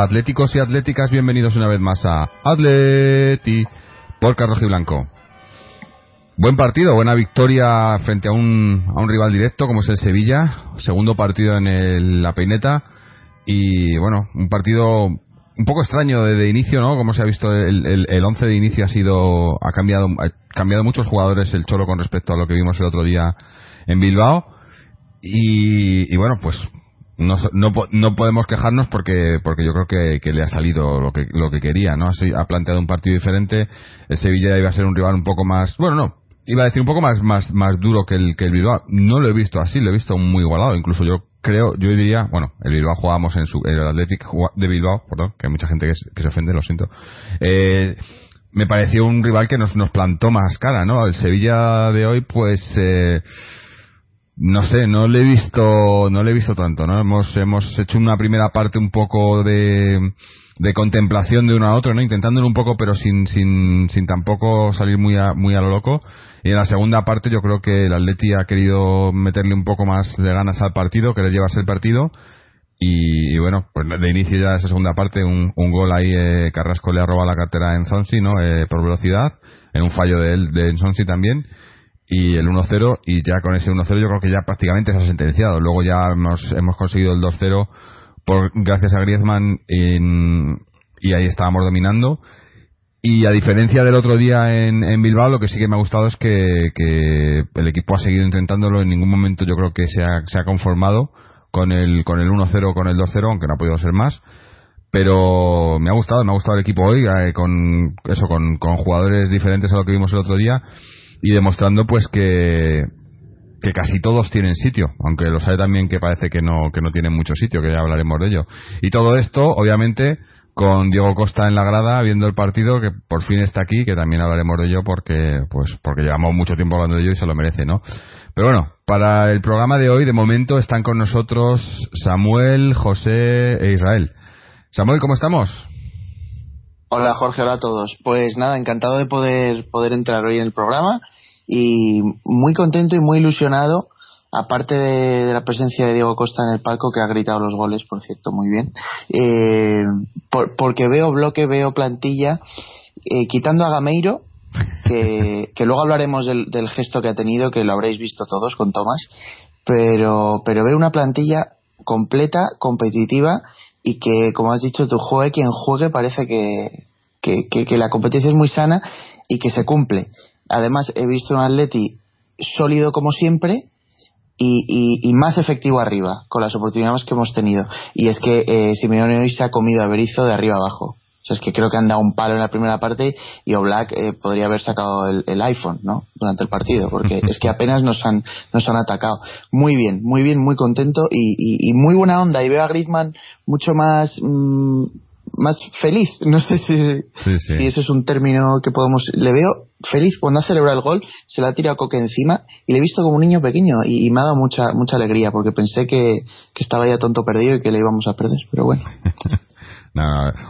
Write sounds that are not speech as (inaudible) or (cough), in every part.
Atléticos y atléticas, bienvenidos una vez más a Atleti por Carlos Blanco. Buen partido, buena victoria frente a un, a un rival directo como es el Sevilla. Segundo partido en la peineta. Y bueno, un partido un poco extraño de, inicio, ¿no? Como se ha visto, el, el, once de inicio ha sido. Ha cambiado, ha cambiado muchos jugadores el Cholo con respecto a lo que vimos el otro día en Bilbao. Y, bueno, pues no, no, no, podemos quejarnos porque porque yo creo que, que, le ha salido lo que lo que quería no ha planteado un partido diferente el Sevilla iba a ser un rival un poco más bueno no iba a decir un poco más, más, más duro que el, que el Bilbao. No lo he visto así, lo he visto muy igualado. Incluso yo creo, yo diría, bueno, el Bilbao jugábamos en su, el Athletic de Bilbao, perdón, que hay mucha gente que, se ofende, lo siento. Eh, me pareció un rival que nos, nos plantó más cara, ¿no? El Sevilla de hoy, pues, eh, no sé, no le he visto, no le he visto tanto, ¿no? Hemos, hemos hecho una primera parte un poco de, de contemplación de uno a otro, ¿no? Intentándolo un poco, pero sin, sin, sin tampoco salir muy a, muy a lo loco. Y en la segunda parte yo creo que el Atleti ha querido meterle un poco más de ganas al partido, que le llevase el partido. Y, bueno, pues de inicio ya esa segunda parte, un, un gol ahí, eh, Carrasco le ha robado la cartera en Sonsi, ¿no? Eh, por velocidad, en un fallo de él, de Sonsi también. Y el 1-0, y ya con ese 1-0 yo creo que ya prácticamente se ha sentenciado. Luego ya hemos, hemos conseguido el 2-0 por, gracias a Griezmann y ahí estábamos dominando y a diferencia del otro día en, en, Bilbao, lo que sí que me ha gustado es que, que, el equipo ha seguido intentándolo. En ningún momento yo creo que se ha, se ha conformado con el, con el 1-0 con el 2-0, aunque no ha podido ser más. Pero me ha gustado, me ha gustado el equipo hoy, eh, con eso, con, con jugadores diferentes a lo que vimos el otro día y demostrando pues que, que casi todos tienen sitio, aunque lo sabe también que parece que no, que no tienen mucho sitio, que ya hablaremos de ello. Y todo esto, obviamente, con Diego Costa en la grada viendo el partido que por fin está aquí que también hablaremos de ello porque pues porque llevamos mucho tiempo hablando de ello y se lo merece no pero bueno para el programa de hoy de momento están con nosotros Samuel José e Israel. Samuel cómo estamos hola Jorge hola a todos. Pues nada encantado de poder poder entrar hoy en el programa y muy contento y muy ilusionado aparte de, la presencia de Diego Costa en el palco, que ha gritado los goles, por cierto, muy bien, eh, porque veo bloque, veo plantilla, eh, quitando a Gameiro, que, (laughs) luego hablaremos del, gesto que ha tenido, que lo habréis visto todos con Tomás, pero, pero veo una plantilla completa, competitiva, y que, como has dicho, tu juegue quien juegue, parece que, que, que la competencia es muy sana y que se cumple. Además, he visto un Atleti sólido como siempre, y, y, más efectivo arriba con las oportunidades que hemos tenido. Y es que eh, Simeone hoy se ha comido a Berizzo de arriba abajo. Sea, es que creo que han dado un palo en la primera parte y Oblak eh, podría haber sacado el, iPhone, ¿no? Durante el partido, porque es que apenas nos han, nos han atacado. Muy bien, muy bien, muy contento y, y, muy buena onda. Y veo a Griezmann mucho más, mm, más feliz. (laughs) No sé si, si eso es un término que podemos. Le veo feliz cuando ha celebrado el gol, se le ha tirado Coque encima y le he visto como un niño pequeño y, me ha dado mucha mucha alegría porque pensé que, estaba ya tonto perdido y que le íbamos a perder, pero bueno. (laughs)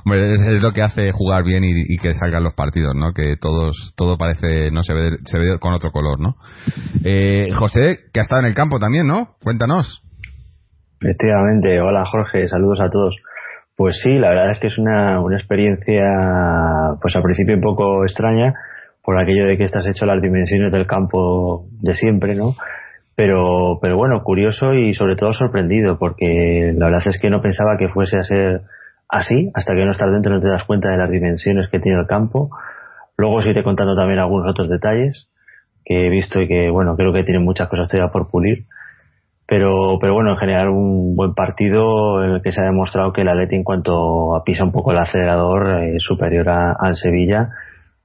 hombre, es, lo que hace jugar bien y, que salgan los partidos, ¿no? Que todos todo parece no se ve se ve con otro color, ¿no? Eh, José, que ha estado en el campo también, ¿no? Cuéntanos. Efectivamente, hola Jorge, saludos a todos. Pues sí, la verdad es que es una, una experiencia, pues al principio un poco extraña, por aquello de que estás hecho las dimensiones del campo de siempre, ¿no? Pero, pero bueno, curioso y sobre todo sorprendido, porque la verdad es que no pensaba que fuese a ser así, hasta que no estás dentro no te das cuenta de las dimensiones que tiene el campo. Luego os iré contando también algunos otros detalles que he visto y que, bueno, creo que tienen muchas cosas todavía por pulir. Pero, pero bueno, en general un buen partido en el que se ha demostrado que el Atleti en cuanto a pisa un poco el acelerador es superior al Sevilla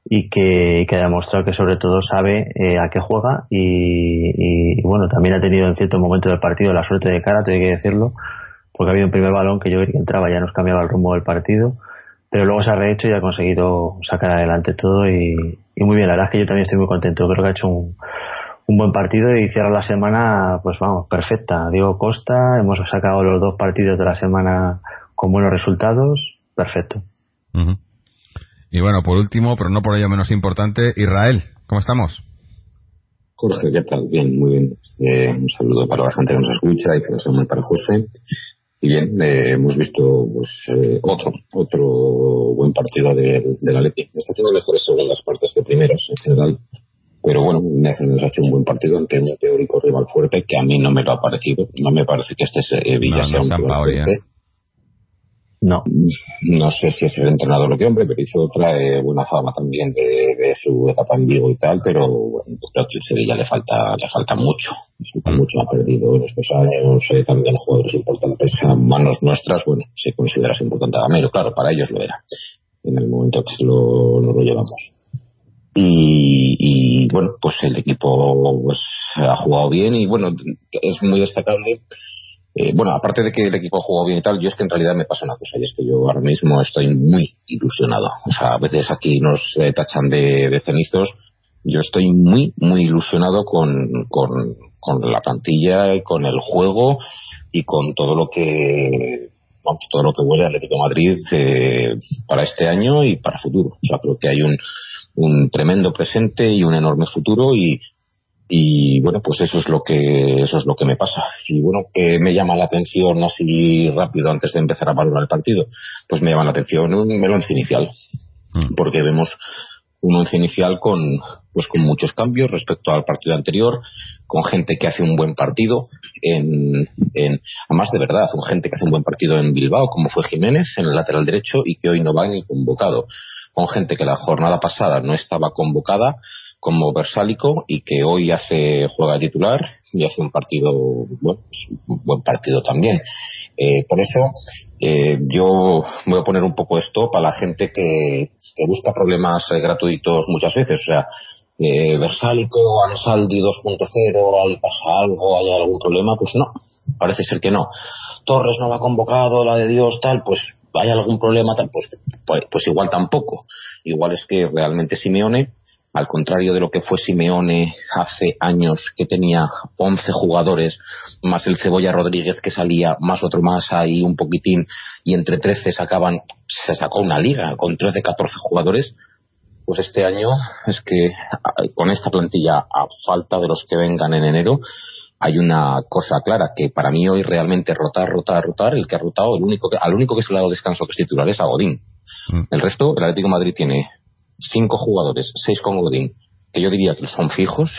y que, que, ha demostrado que sobre todo sabe eh, a qué juega y, y, bueno, también ha tenido en cierto momento del partido la suerte de cara, tengo que decirlo, porque ha habido un primer balón que yo creo que entraba ya nos cambiaba el rumbo del partido, pero luego se ha rehecho y ha conseguido sacar adelante todo y, y muy bien, la verdad es que yo también estoy muy contento, creo que ha hecho un, un buen partido y cierra la semana, pues vamos, perfecta. Diego Costa, hemos sacado los dos partidos de la semana con buenos resultados, perfecto. Y bueno, por último, pero no por ello menos importante, Israel, ¿cómo estamos? Jorge, ¿qué tal? Bien, muy bien. Eh, un saludo para la gente que nos escucha y que nos muy para José. Y bien, eh, hemos visto pues, eh, otro otro buen partido de, de la Leti. Está haciendo mejores segundas partes que primeros en general pero bueno, nos ha hecho un buen partido ante un teórico rival fuerte que a mí no me lo ha parecido. No me parece que este Villa sea un rival fuerte. No. No sé si es el entrenador lo que hombre, pero hizo trae buena fama también de, su etapa en Vigo y tal, pero bueno, creo que Sevilla le falta, le falta mucho. Le falta mm. mucho, ha perdido en estos años eh, también jugadores importantes a manos nuestras, bueno, se considera importante a Gamero, claro, para ellos lo era. En el momento que lo, no lo llevamos y, bueno, pues el equipo pues, ha jugado bien y bueno, es muy destacable. Eh, bueno, aparte de que el equipo jugado bien y tal, yo es que en realidad me pasa una cosa y es que yo ahora mismo estoy muy ilusionado. O sea, a veces aquí nos eh, tachan de, de, cenizos. Yo estoy muy, muy ilusionado con, con, con la plantilla y con el juego y con todo lo que vamos, todo lo que huele Atlético Madrid eh, para este año y para futuro. O sea, creo que hay un, un tremendo presente y un enorme futuro y, y bueno pues eso es lo que eso es lo que me pasa. Y bueno que me llama la atención así rápido antes de empezar a valorar el partido pues me llama la atención un once inicial. Mm. porque vemos un once inicial con pues con muchos cambios respecto al partido anterior con gente que hace un buen partido en, en además de verdad con gente que hace un buen partido en Bilbao como fue Jiménez en el lateral derecho y que hoy no va ni convocado. Con gente que la jornada pasada no estaba convocada como Versálico y que hoy hace juega titular y hace un partido bueno, buen partido también eh, por eso eh, yo voy a poner un poco esto para la gente que, que busca problemas eh, gratuitos muchas veces o sea eh, Versálico, Ansaldi 2.0, hay pasa algo, hay algún problema, pues no, parece ser que no. Torres no va convocado, la de Dios, tal, pues hay algún problema, pues, pues, pues, igual tampoco. Igual es que realmente Simeone, al contrario de lo que fue Simeone hace años, que tenía 11 jugadores, más el Cebolla Rodríguez que salía, más otro más ahí un poquitín, y entre 13 sacaban, se sacó una liga con 13, 14 jugadores, pues este año es que con esta plantilla, a falta de los que vengan en enero, hay una cosa clara que para mí hoy realmente rotar, rotar, rotar, el que ha rotado, el único que, al único que se le ha dado descanso que es titular es a Godín. Mm. El resto, el Atlético Madrid tiene cinco jugadores, seis con Godín, que yo diría que son fijos,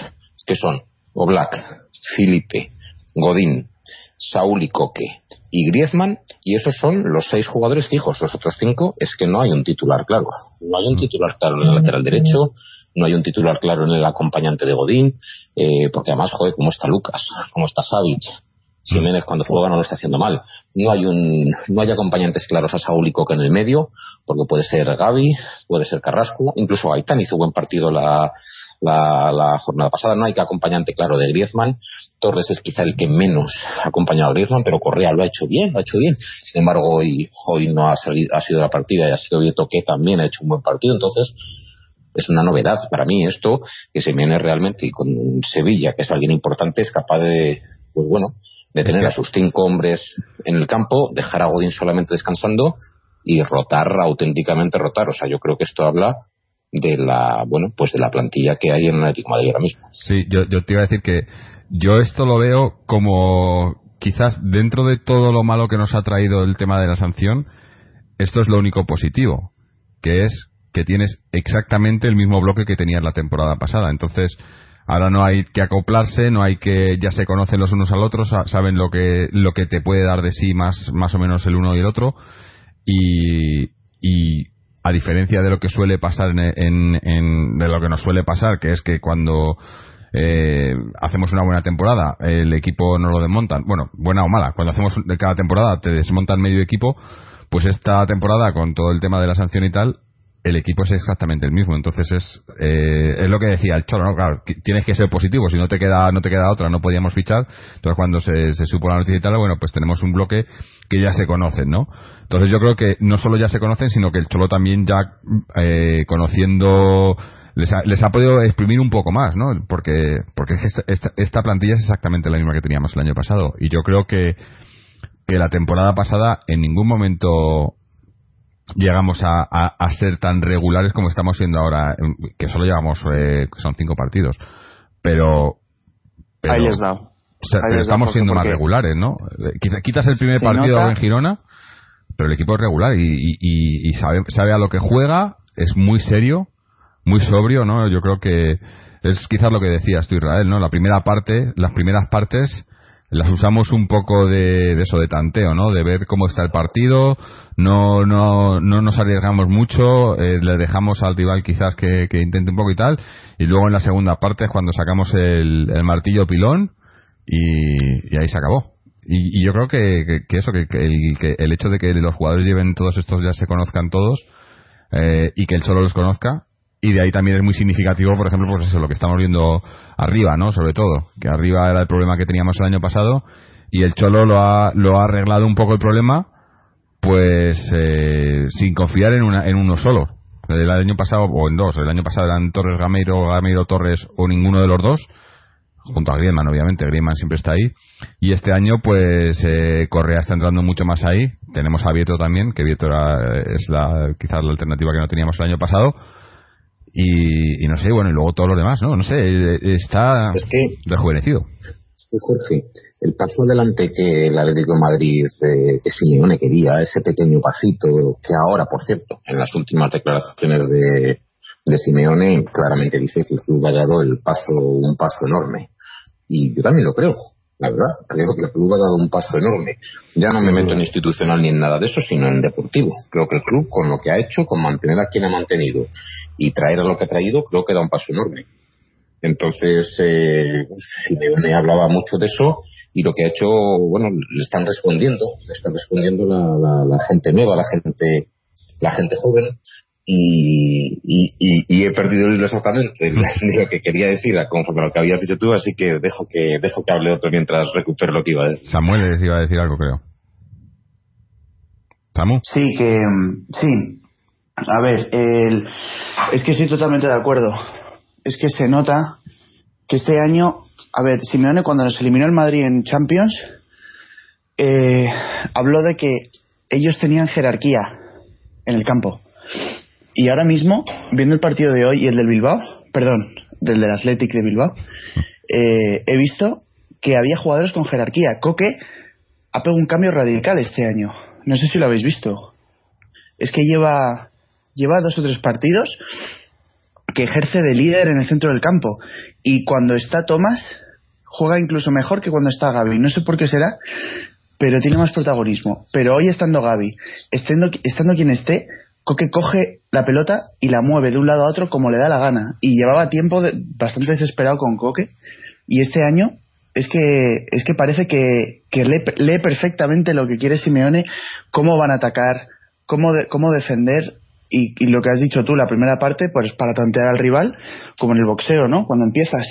que son Oblak, Felipe, Godín, Saúl y Coque y Griezmann, y esos son los seis jugadores fijos. Los otros cinco es que no hay un titular claro. No hay un titular claro en el lateral derecho, no hay un titular claro en el acompañante de Godín, eh, porque además, joder, cómo está Lucas, cómo está Savic, Jiménez cuando juega no lo está haciendo mal. No hay un, no hay acompañantes claros a Saúl y Coque en el medio, porque puede ser Gaby, puede ser Carrasco, incluso Aitán hizo buen partido la, la, jornada pasada. No hay que acompañante claro de Griezmann. Torres es quizá el que menos ha acompañado a Griezmann, pero Correa lo ha hecho bien, lo ha hecho bien. Sin embargo, hoy, hoy no ha, salido, ha sido la partida y ha sido Vieto que también ha hecho un buen partido. Entonces, es una novedad para mí esto, que se viene realmente y con Sevilla, que es alguien importante, es capaz de, pues bueno, de tener a sus cinco hombres en el campo, dejar a Godín solamente descansando y rotar auténticamente rotar. O sea, yo creo que esto habla de la bueno pues de la plantilla que hay en el Atlético Madrid ahora mismo. Sí, yo, yo te iba a decir que yo esto lo veo como quizás dentro de todo lo malo que nos ha traído el tema de la sanción, esto es lo único positivo, que es que tienes exactamente el mismo bloque que tenías la temporada pasada. Entonces, ahora no hay que acoplarse, no hay que, ya se conocen los unos al otro, saben lo que, lo que te puede dar de sí más, más o menos el uno y el otro. Y, y a diferencia de lo que suele pasar en, en, de lo que nos suele pasar, que es que cuando eh, hacemos una buena temporada, el equipo no lo desmontan, bueno, buena o mala, cuando hacemos cada temporada te desmontan medio equipo, pues esta temporada con todo el tema de la sanción y tal, el equipo es exactamente el mismo. Entonces es, eh, es lo que decía el Cholo, ¿no? Claro, tienes que ser positivo, si no te queda, no te queda otra, no podíamos fichar. Entonces cuando se, supo la noticia y tal, bueno, pues tenemos un bloque que ya se conocen, ¿no? Entonces yo creo que no solo ya se conocen, sino que el Cholo también ya eh, conociendo les ha, les ha podido exprimir un poco más, ¿no? Porque, porque esta, esta, esta plantilla es exactamente la misma que teníamos el año pasado. Y yo creo que, que la temporada pasada en ningún momento llegamos a, a, ser tan regulares como estamos siendo ahora, que solo llevamos, eh, son cinco partidos. Pero. pero Ahí les da. pero estamos siendo más regulares, ¿no? Quitas el primer partido en Girona, pero el equipo es regular y, y, y, sabe, sabe a lo que juega, es muy serio, muy sobrio, ¿no? Yo creo que es quizás lo que decías tú, Israel, ¿no? La primera parte, las primeras partes las usamos un poco de, eso, de tanteo, ¿no? De ver cómo está el partido, no, no, no nos arriesgamos mucho, eh, le dejamos al rival quizás que, intente un poco y tal, y luego en la segunda parte es cuando sacamos el, martillo pilón y, ahí se acabó. Y, yo creo que, eso, que, el, que el hecho de que los jugadores lleven todos estos ya se conozcan todos eh, y que él solo los conozca, y de ahí también es muy significativo, por ejemplo, pues eso, lo que estamos viendo arriba, ¿no? Sobre todo, que arriba era el problema que teníamos el año pasado y el Cholo lo ha, lo ha arreglado un poco el problema, pues eh, sin confiar en, una, en uno solo. El año pasado, o en dos, el año pasado eran Torres Gameiro, Gameiro Torres o ninguno de los dos, junto a Griezmann, obviamente, Griezmann siempre está ahí. Y este año, pues eh, Correa está entrando mucho más ahí. Tenemos a Vieto también, que Vieto era, es la, quizás la alternativa que no teníamos el año pasado y, no sé, bueno, y luego todos los demás, ¿no? No sé, está es que, rejuvenecido. Es que, Jorge, el paso adelante que el Atlético de Madrid, eh, que Simeone quería, ese pequeño pasito, que ahora, por cierto, en las últimas declaraciones de, de Simeone, claramente dice que el club ha dado el paso, un paso enorme. Y yo también lo creo. La verdad, creo que el club ha dado un paso enorme. Ya no me meto en institucional ni en nada de eso, sino en deportivo. Creo que el club, con lo que ha hecho, con mantener a quien ha mantenido y traer a lo que ha traído, creo que da un paso enorme. Entonces, eh, Simeone hablaba mucho de eso y lo que ha hecho, bueno, le están respondiendo, le están respondiendo la, la, gente nueva, la gente, la gente joven y, y, y, he perdido el hilo exactamente de lo que quería decir conforme a lo que habías dicho tú, así que dejo que dejo que hable otro mientras recupero lo que iba a decir. Samuel iba a decir algo, creo. ¿Samu? Sí, que sí, a ver, el, es que estoy totalmente de acuerdo. Es que se nota que este año, a ver, Simeone cuando nos eliminó el Madrid en Champions, eh, habló de que ellos tenían jerarquía en el campo. Y ahora mismo, viendo el partido de hoy y el del Bilbao, perdón, del del Athletic de Bilbao, eh, he visto que había jugadores con jerarquía. Coque ha pegado un cambio radical este año. No sé si lo habéis visto. Es que lleva lleva dos o tres partidos que ejerce de líder en el centro del campo. Y cuando está Tomás, juega incluso mejor que cuando está Gaby. No sé por qué será, pero tiene más protagonismo. Pero hoy estando Gaby, estando, estando quien esté, Coque coge la pelota y la mueve de un lado a otro como le da la gana. Y llevaba tiempo bastante desesperado con Coque. Y este año es que, es que parece que, lee, perfectamente lo que quiere Simeone, cómo van a atacar, cómo, cómo defender y, lo que has dicho tú, la primera parte, pues para tantear al rival, como en el boxeo, ¿no? Cuando empiezas.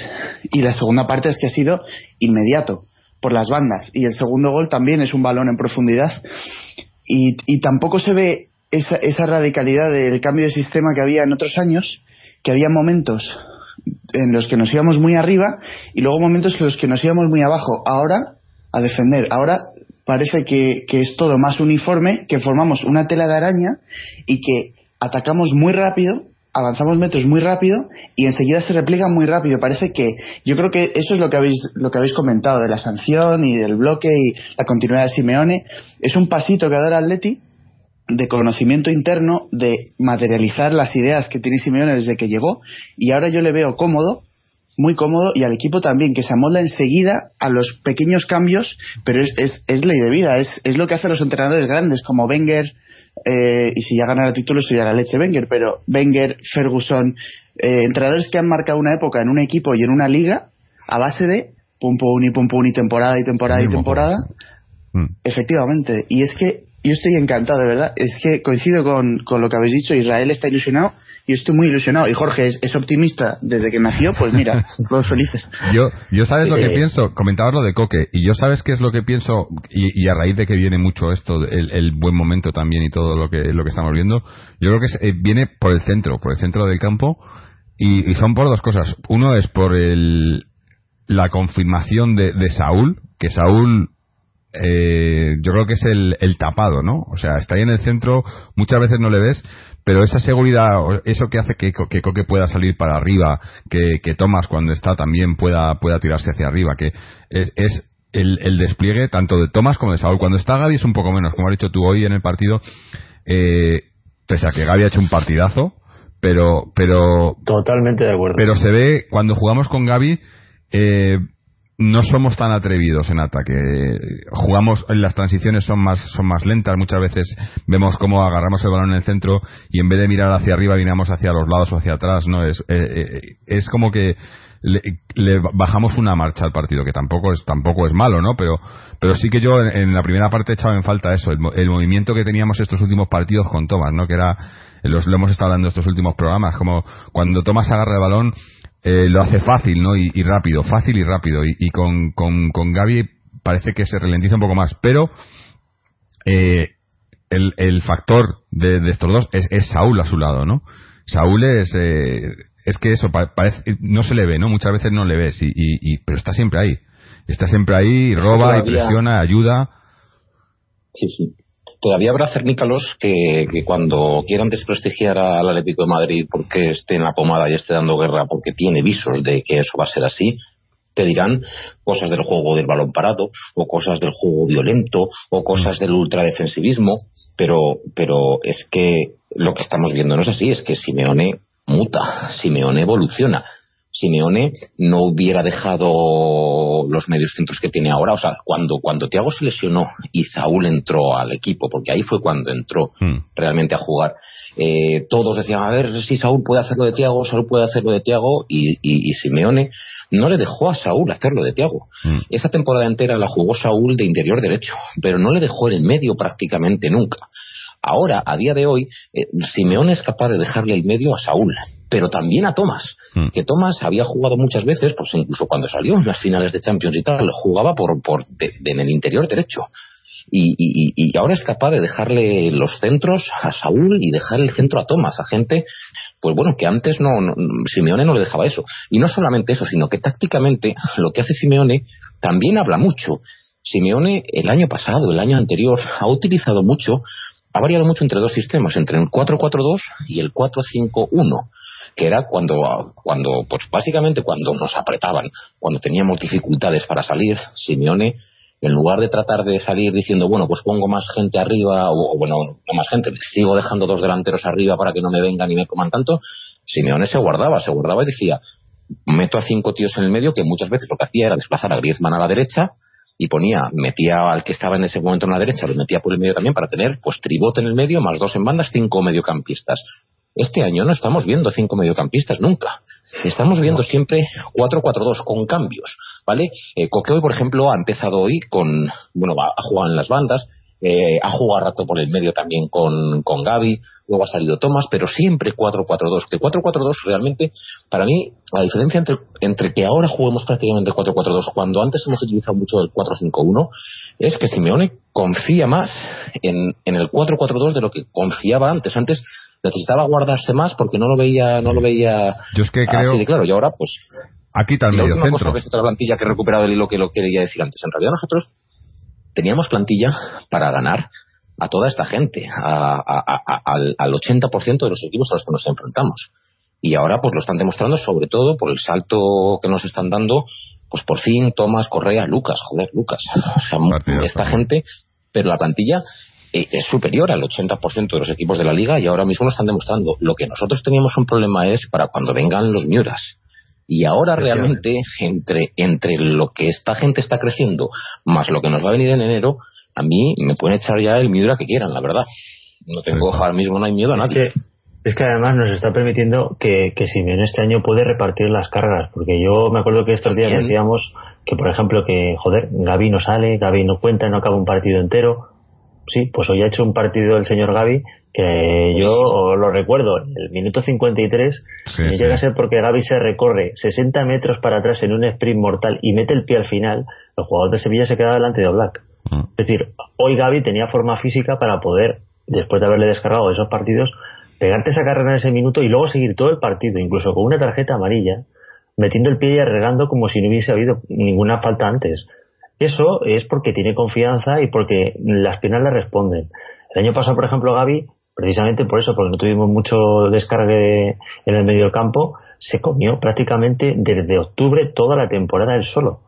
Y la segunda parte es que ha sido inmediato, por las bandas. Y el segundo gol también es un balón en profundidad. Y, y tampoco se ve esa, esa radicalidad del cambio de sistema que había en otros años, que había momentos en los que nos íbamos muy arriba y luego momentos en los que nos íbamos muy abajo. Ahora, a defender. Ahora parece que, que, es todo más uniforme, que formamos una tela de araña y que atacamos muy rápido avanzamos metros muy rápido y enseguida se replica muy rápido. Parece que yo creo que eso es lo que habéis lo que habéis comentado de la sanción y del bloque y la continuidad de Simeone. Es un pasito que ha dado el Atleti de conocimiento interno, de materializar las ideas que tiene Simeone desde que llegó y ahora yo le veo cómodo, muy cómodo y al equipo también, que se amolda enseguida a los pequeños cambios, pero es, es, es ley de vida, es, es lo que hacen los entrenadores grandes como Wenger, eh, y si ya ganara el título sería la leche Wenger, pero Wenger, Ferguson, eh, entrenadores que han marcado una época en un equipo y en una liga a base de pum pum y pum pum y temporada y temporada y temporada. Mm. Efectivamente, y es que yo estoy encantado, de verdad. Es que coincido con, con lo que habéis dicho. Israel está ilusionado y estoy muy ilusionado. Y Jorge es, optimista desde que nació, pues mira, (laughs) todos felices. Yo, yo sabes lo que pienso, comentabas lo de Coque, y yo sabes qué es lo que pienso, y, a raíz de que viene mucho esto, el, buen momento también y todo lo que, lo que estamos viendo, yo creo que eh, viene por el centro, por el centro del campo, y, son por dos cosas. Uno es por el, la confirmación de, de Saúl, que Saúl eh, yo creo que es el, el, tapado, ¿no? O sea, está ahí en el centro, muchas veces no le ves, pero esa seguridad, eso que hace que, que Coque pueda salir para arriba, que, que Thomas cuando está también pueda, pueda tirarse hacia arriba, que es, es el, el, despliegue tanto de Thomas como de Saúl. Cuando está Gaby es un poco menos, como has dicho tú hoy en el partido, eh, pese a que Gaby ha hecho un partidazo, pero, pero. Totalmente de acuerdo. Pero se ve, cuando jugamos con Gaby, eh, no somos tan atrevidos en ataque. Jugamos, las transiciones son más, son más lentas. Muchas veces vemos cómo agarramos el balón en el centro y en vez de mirar hacia arriba, vinamos hacia los lados o hacia atrás. No es, eh, eh, es como que le, bajamos una marcha al partido, que tampoco es, tampoco es malo, ¿no? Pero, pero sí que yo en, la primera parte he echado en falta eso, el, el, movimiento que teníamos estos últimos partidos con Tomás, ¿no? Que era, los, lo hemos estado hablando estos últimos programas, como cuando Tomás agarra el balón, eh, lo hace fácil ¿no? Y, rápido, fácil y rápido. Y, con, con, con, Gaby parece que se ralentiza un poco más, pero eh, el, el, factor de, estos dos es, es, Saúl a su lado, ¿no? Saúl es, eh, es que eso, parece, no se le ve, ¿no? Muchas veces no le ves, y, y, pero está siempre ahí. Está siempre ahí, roba y presiona, ayuda. Sí, sí todavía habrá cernícalos que, que cuando quieran desprestigiar al Atlético de Madrid porque esté en la pomada y esté dando guerra porque tiene visos de que eso va a ser así, te dirán cosas del juego del balón parado, o cosas del juego violento, o cosas del ultradefensivismo, pero, pero es que lo que estamos viendo no es así, es que Simeone muta, Simeone evoluciona. Simeone no hubiera dejado los medios centros que tiene ahora. O sea, cuando, cuando Thiago se lesionó y Saúl entró al equipo, porque ahí fue cuando entró hmm. realmente a jugar, eh, todos decían, a ver si Saúl puede hacerlo de Thiago, Saúl puede hacerlo de Thiago, y, y, Simeone no le dejó a Saúl hacerlo de Thiago. Hmm. Esa temporada entera la jugó Saúl de interior derecho, pero no le dejó en el medio prácticamente nunca. Ahora, a día de hoy, eh, Simeone es capaz de dejarle el medio a Saúl, pero también a Tomás, hmm. que Tomás había jugado muchas veces, pues incluso cuando salió en las finales de Champions y tal, jugaba por, por en el interior derecho. Y, y, ahora es capaz de dejarle los centros a Saúl y dejar el centro a Tomás, a gente, pues bueno, que antes no, Simeone no le dejaba eso. Y no solamente eso, sino que tácticamente lo que hace Simeone también habla mucho. Simeone el año pasado, el año anterior, ha utilizado mucho ha variado mucho entre dos sistemas, entre el 4-4-2 y el 4-5-1 que era cuando, cuando, pues básicamente cuando nos apretaban, cuando teníamos dificultades para salir, Simeone, en lugar de tratar de salir diciendo, bueno, pues pongo más gente arriba, o, bueno, no más gente, sigo dejando dos delanteros arriba para que no me vengan y me coman tanto, Simeone se guardaba, se guardaba y decía, meto a cinco tíos en el medio, que muchas veces lo que hacía era desplazar a Griezmann a la derecha, y ponía, metía al que estaba en ese momento en la derecha, lo metía por el medio también para tener pues tribote en el medio, más dos en bandas, cinco mediocampistas. Este año no estamos viendo cinco mediocampistas nunca. Estamos viendo siempre 4-4-2 con cambios, ¿vale? Eh, hoy, por ejemplo, ha empezado hoy con, bueno, va a jugar en las bandas, eh, ha jugado rato por el medio también con, con Gaby, luego ha salido Thomas, pero siempre 4-4-2. Que 4-4-2 realmente, para mí, la diferencia entre, entre que ahora juguemos prácticamente 4-4-2, cuando antes hemos utilizado mucho el 4-5-1, es que Simeone confía más en, en el 4-4-2 de lo que confiaba antes. Antes necesitaba guardarse más porque no lo veía, no lo veía Yo es que creo... así claro. Y ahora, pues, Aquí también. La última cosa que es otra plantilla que he recuperado el hilo que lo quería decir antes. En realidad nosotros teníamos plantilla para ganar a toda esta gente, al, 80% de los equipos a los que nos enfrentamos. y ahora pues lo están demostrando sobre todo por el salto que nos están dando pues por fin Tomás Correa Lucas joder Lucas esta gente pero la plantilla eh, es superior al 80% de los equipos de la liga y ahora mismo lo están demostrando. Lo que nosotros teníamos un problema es para cuando vengan los Miuras y ahora realmente entre entre lo que esta gente está creciendo más lo que nos va a venir en enero a mí me pueden echar ya el Miura que quieran la verdad. No tengo ahora mismo no hay miedo a nadie. es que además nos está permitiendo que, que Simeone este año puede repartir las cargas, porque yo me acuerdo que estos días decíamos que, por ejemplo, que, joder, Gaby no sale, Gaby no cuenta, no acaba un partido entero. Sí, pues hoy ha hecho un partido el señor Gaby que yo lo recuerdo, el minuto 53 sí, llega a ser porque Gaby se recorre 60 metros para atrás en un sprint mortal y mete el pie al final, el jugador de Sevilla se queda delante de Oblak. Mm. Es decir, hoy Gaby tenía forma física para poder, después de haberle descargado esos partidos, pegarte esa carrera en ese minuto y luego seguir todo el partido, incluso con una tarjeta amarilla, metiendo el pie y arreglando como si no hubiese habido ninguna falta antes. Eso es porque tiene confianza y porque las piernas le responden. El año pasado, por ejemplo, Gaby, precisamente por eso, porque no tuvimos mucho descargue en el medio del campo, se comió prácticamente desde octubre toda la temporada él solo.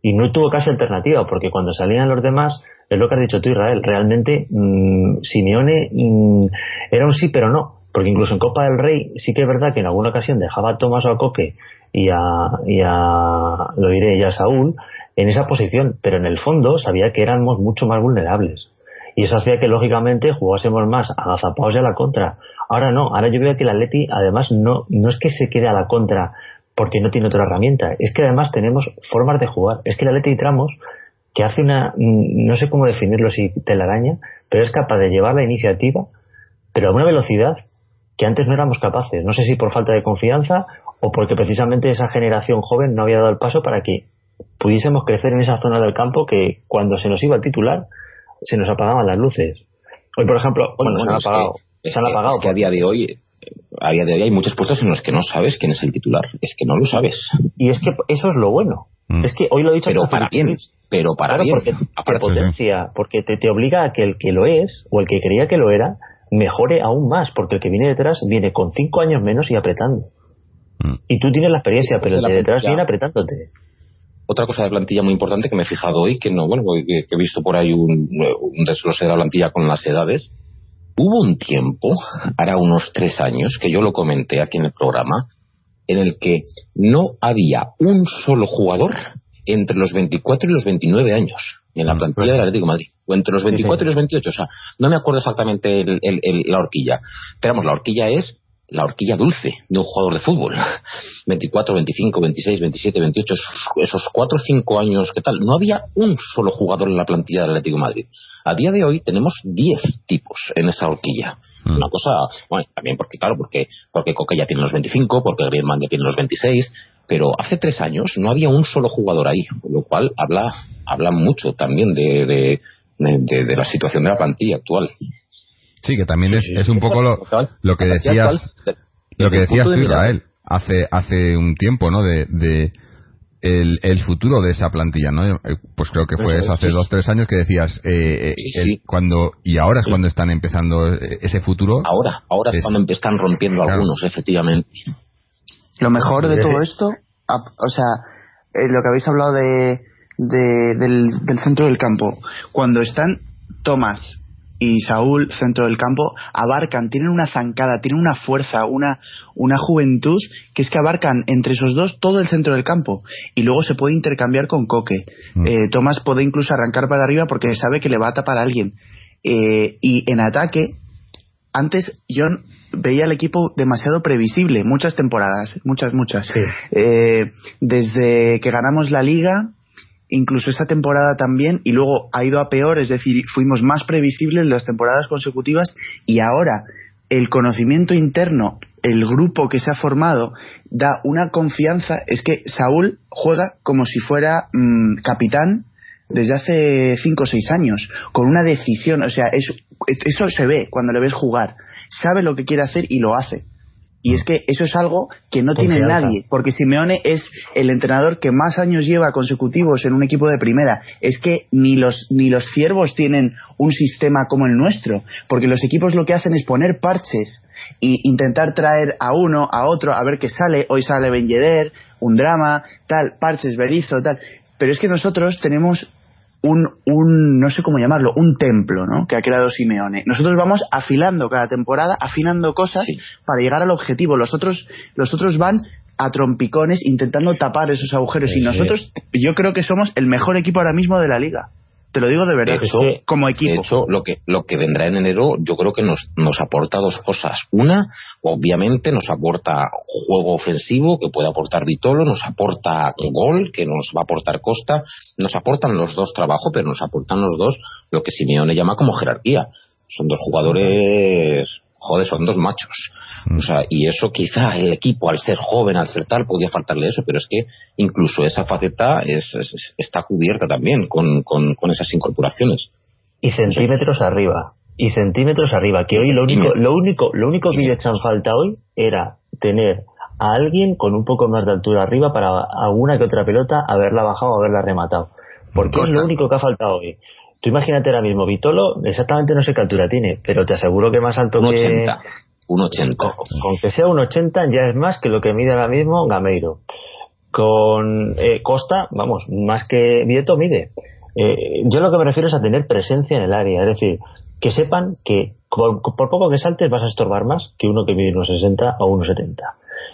Y no tuvo casi alternativa, porque cuando salían los demás, es lo que has dicho tú, Israel. Realmente mmm, Simeone mmm, era un sí, pero no. Porque incluso en Copa del Rey sí que es verdad que en alguna ocasión dejaba a Tomás o a Coque y a, y a lo diré, y a Saúl en esa posición, pero en el fondo sabía que éramos mucho más vulnerables. Y eso hacía que lógicamente jugásemos más agazapados y a la contra. Ahora no, ahora yo veo que el Atleti además no, no es que se quede a la contra porque no tiene otra herramienta, es que además tenemos formas de jugar. Es que el Atleti Tramos que hace una, no sé cómo definirlo si telaraña, pero es capaz de llevar la iniciativa, pero a una velocidad que antes no éramos capaces. No sé si por falta de confianza o porque precisamente esa generación joven no había dado el paso para que pudiésemos crecer en esa zona del campo que cuando se nos iba el titular se nos apagaban las luces. Hoy, por ejemplo, bueno, se han apagado. Que, se han apagado. Es que a día de hoy a día de hoy hay muchos puestos en los que no sabes quién es el titular. Es que no lo sabes. Y es que eso es lo bueno. Mm. Es que hoy lo he dicho pero para bien pero para claro, bien porque te potencia porque te, te obliga a que el que lo es o el que creía que lo era mejore aún más porque el que viene detrás viene con cinco años menos y apretando mm. y tú tienes la experiencia pero el de detrás viene apretándote otra cosa de plantilla muy importante que me he fijado hoy que no bueno que, que he visto por ahí un, un desglose de la plantilla con las edades. Hubo un tiempo hará unos tres años que yo lo comenté aquí en el programa en el que no había un solo jugador entre los 24 y los 29 años en la plantilla del Atlético de Madrid, o entre los 24 y los 28, o sea, no me acuerdo exactamente el, el, el, la horquilla, pero vamos, la horquilla es la horquilla dulce de un jugador de fútbol. 24, 25, 26, 27, 28, esos 4 o 5 años, ¿qué tal? No había un solo jugador en la plantilla del Atlético de Madrid. A día de hoy tenemos 10 tipos en esa horquilla. Mm. Una cosa, bueno, también porque, claro, porque, porque Coque ya tiene los 25, porque Griezmann ya tiene los 26, pero hace tres años no había un solo jugador ahí, lo cual habla, habla mucho también de, de, de, de la situación de la plantilla actual. Sí, que también es, es un poco lo, lo que decías, lo que decías tú, Israel, hace, hace un tiempo, ¿no? De, de el, el futuro de esa plantilla, ¿no? Eh, pues creo que fue eso, hace dos, tres años que decías, eh, el, cuando, y ahora es cuando están empezando ese futuro. Ahora, ahora es, cuando están rompiendo claro. algunos, efectivamente. Lo mejor de todo esto, o sea, eh, lo que habéis hablado de, de del, del centro del campo, cuando están Tomás, y Saúl, centro del campo, abarcan, tienen una zancada, tienen una fuerza, una, una juventud, que es que abarcan entre esos dos todo el centro del campo. Y luego se puede intercambiar con Coque. Mm. Eh, Tomás puede incluso arrancar para arriba porque sabe que le va a tapar a alguien. Eh, y en ataque, antes yo veía al equipo demasiado previsible, muchas temporadas, muchas, muchas. Sí. Eh, desde que ganamos la liga, incluso esta temporada también, y luego ha ido a peor, es decir, fuimos más previsibles en las temporadas consecutivas y ahora el conocimiento interno, el grupo que se ha formado, da una confianza, es que Saúl juega como si fuera mmm, capitán desde hace cinco o seis años, con una decisión, o sea, es, eso se ve cuando le ves jugar, sabe lo que quiere hacer y lo hace. Y es que eso es algo que no tiene nadie, porque Simeone es el entrenador que más años lleva consecutivos en un equipo de primera. Es que ni los, ni los ciervos tienen un sistema como el nuestro, porque los equipos lo que hacen es poner parches e intentar traer a uno, a otro, a ver qué sale. Hoy sale Ben Yedder, un drama, tal, parches, Berizo, tal. Pero es que nosotros tenemos un, un, no sé cómo llamarlo, un templo, ¿no? Que ha creado Simeone. Nosotros vamos afilando cada temporada, afinando cosas para llegar al objetivo. Los otros, los otros van a trompicones intentando tapar esos agujeros. y nosotros, yo creo que somos el mejor equipo ahora mismo de la liga. Te lo digo de verdad, como equipo. De hecho, lo que, lo que vendrá en enero yo creo que nos, nos aporta dos cosas. Una, obviamente nos aporta juego ofensivo que puede aportar Vitolo, nos aporta gol que nos va a aportar Costa, nos aportan los dos trabajo, pero nos aportan los dos lo que Simeone llama como jerarquía. Son dos jugadores joder, son dos machos. Mm. O sea, y eso quizá el equipo, al ser joven, al ser tal, podía faltarle eso, pero es que incluso esa faceta es, está cubierta también con, con, esas incorporaciones. Y centímetros arriba. Y centímetros arriba. Que hoy lo único, lo único, lo único que le echan falta hoy era tener a alguien con un poco más de altura arriba para alguna que otra pelota haberla bajado o haberla rematado. Porque es lo único que ha faltado hoy. Tú imagínate ahora mismo, Vitolo, exactamente no sé qué altura tiene, pero te aseguro que más alto un que... 80. Un 80. Con, que sea un 80 ya es más que lo que mide ahora mismo Gameiro. Con eh, Costa, vamos, más que Vieto mide. Eh, yo lo que me refiero es a tener presencia en el área, es decir, que sepan que por, poco que saltes vas a estorbar más que uno que mide unos 60 o unos 70.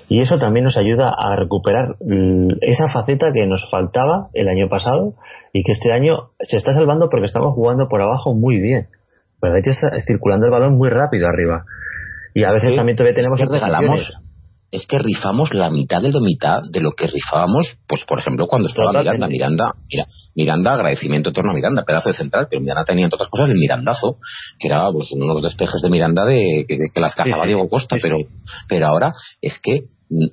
Y eso también nos ayuda a recuperar esa faceta que nos faltaba el año pasado y que este año se está salvando porque estamos jugando por abajo muy bien. Pero está circulando el balón muy rápido arriba. Y a veces también todavía tenemos que regalamos es que rifamos la mitad de la mitad de lo que rifábamos, pues por ejemplo cuando estaba Miranda, Miranda, mira, Miranda, agradecimiento en torno a Miranda, pedazo de central, pero Miranda tenía entre otras cosas el Mirandazo, que era pues unos despejes de Miranda de que, las cazaba Diego Costa, pero, pero ahora es que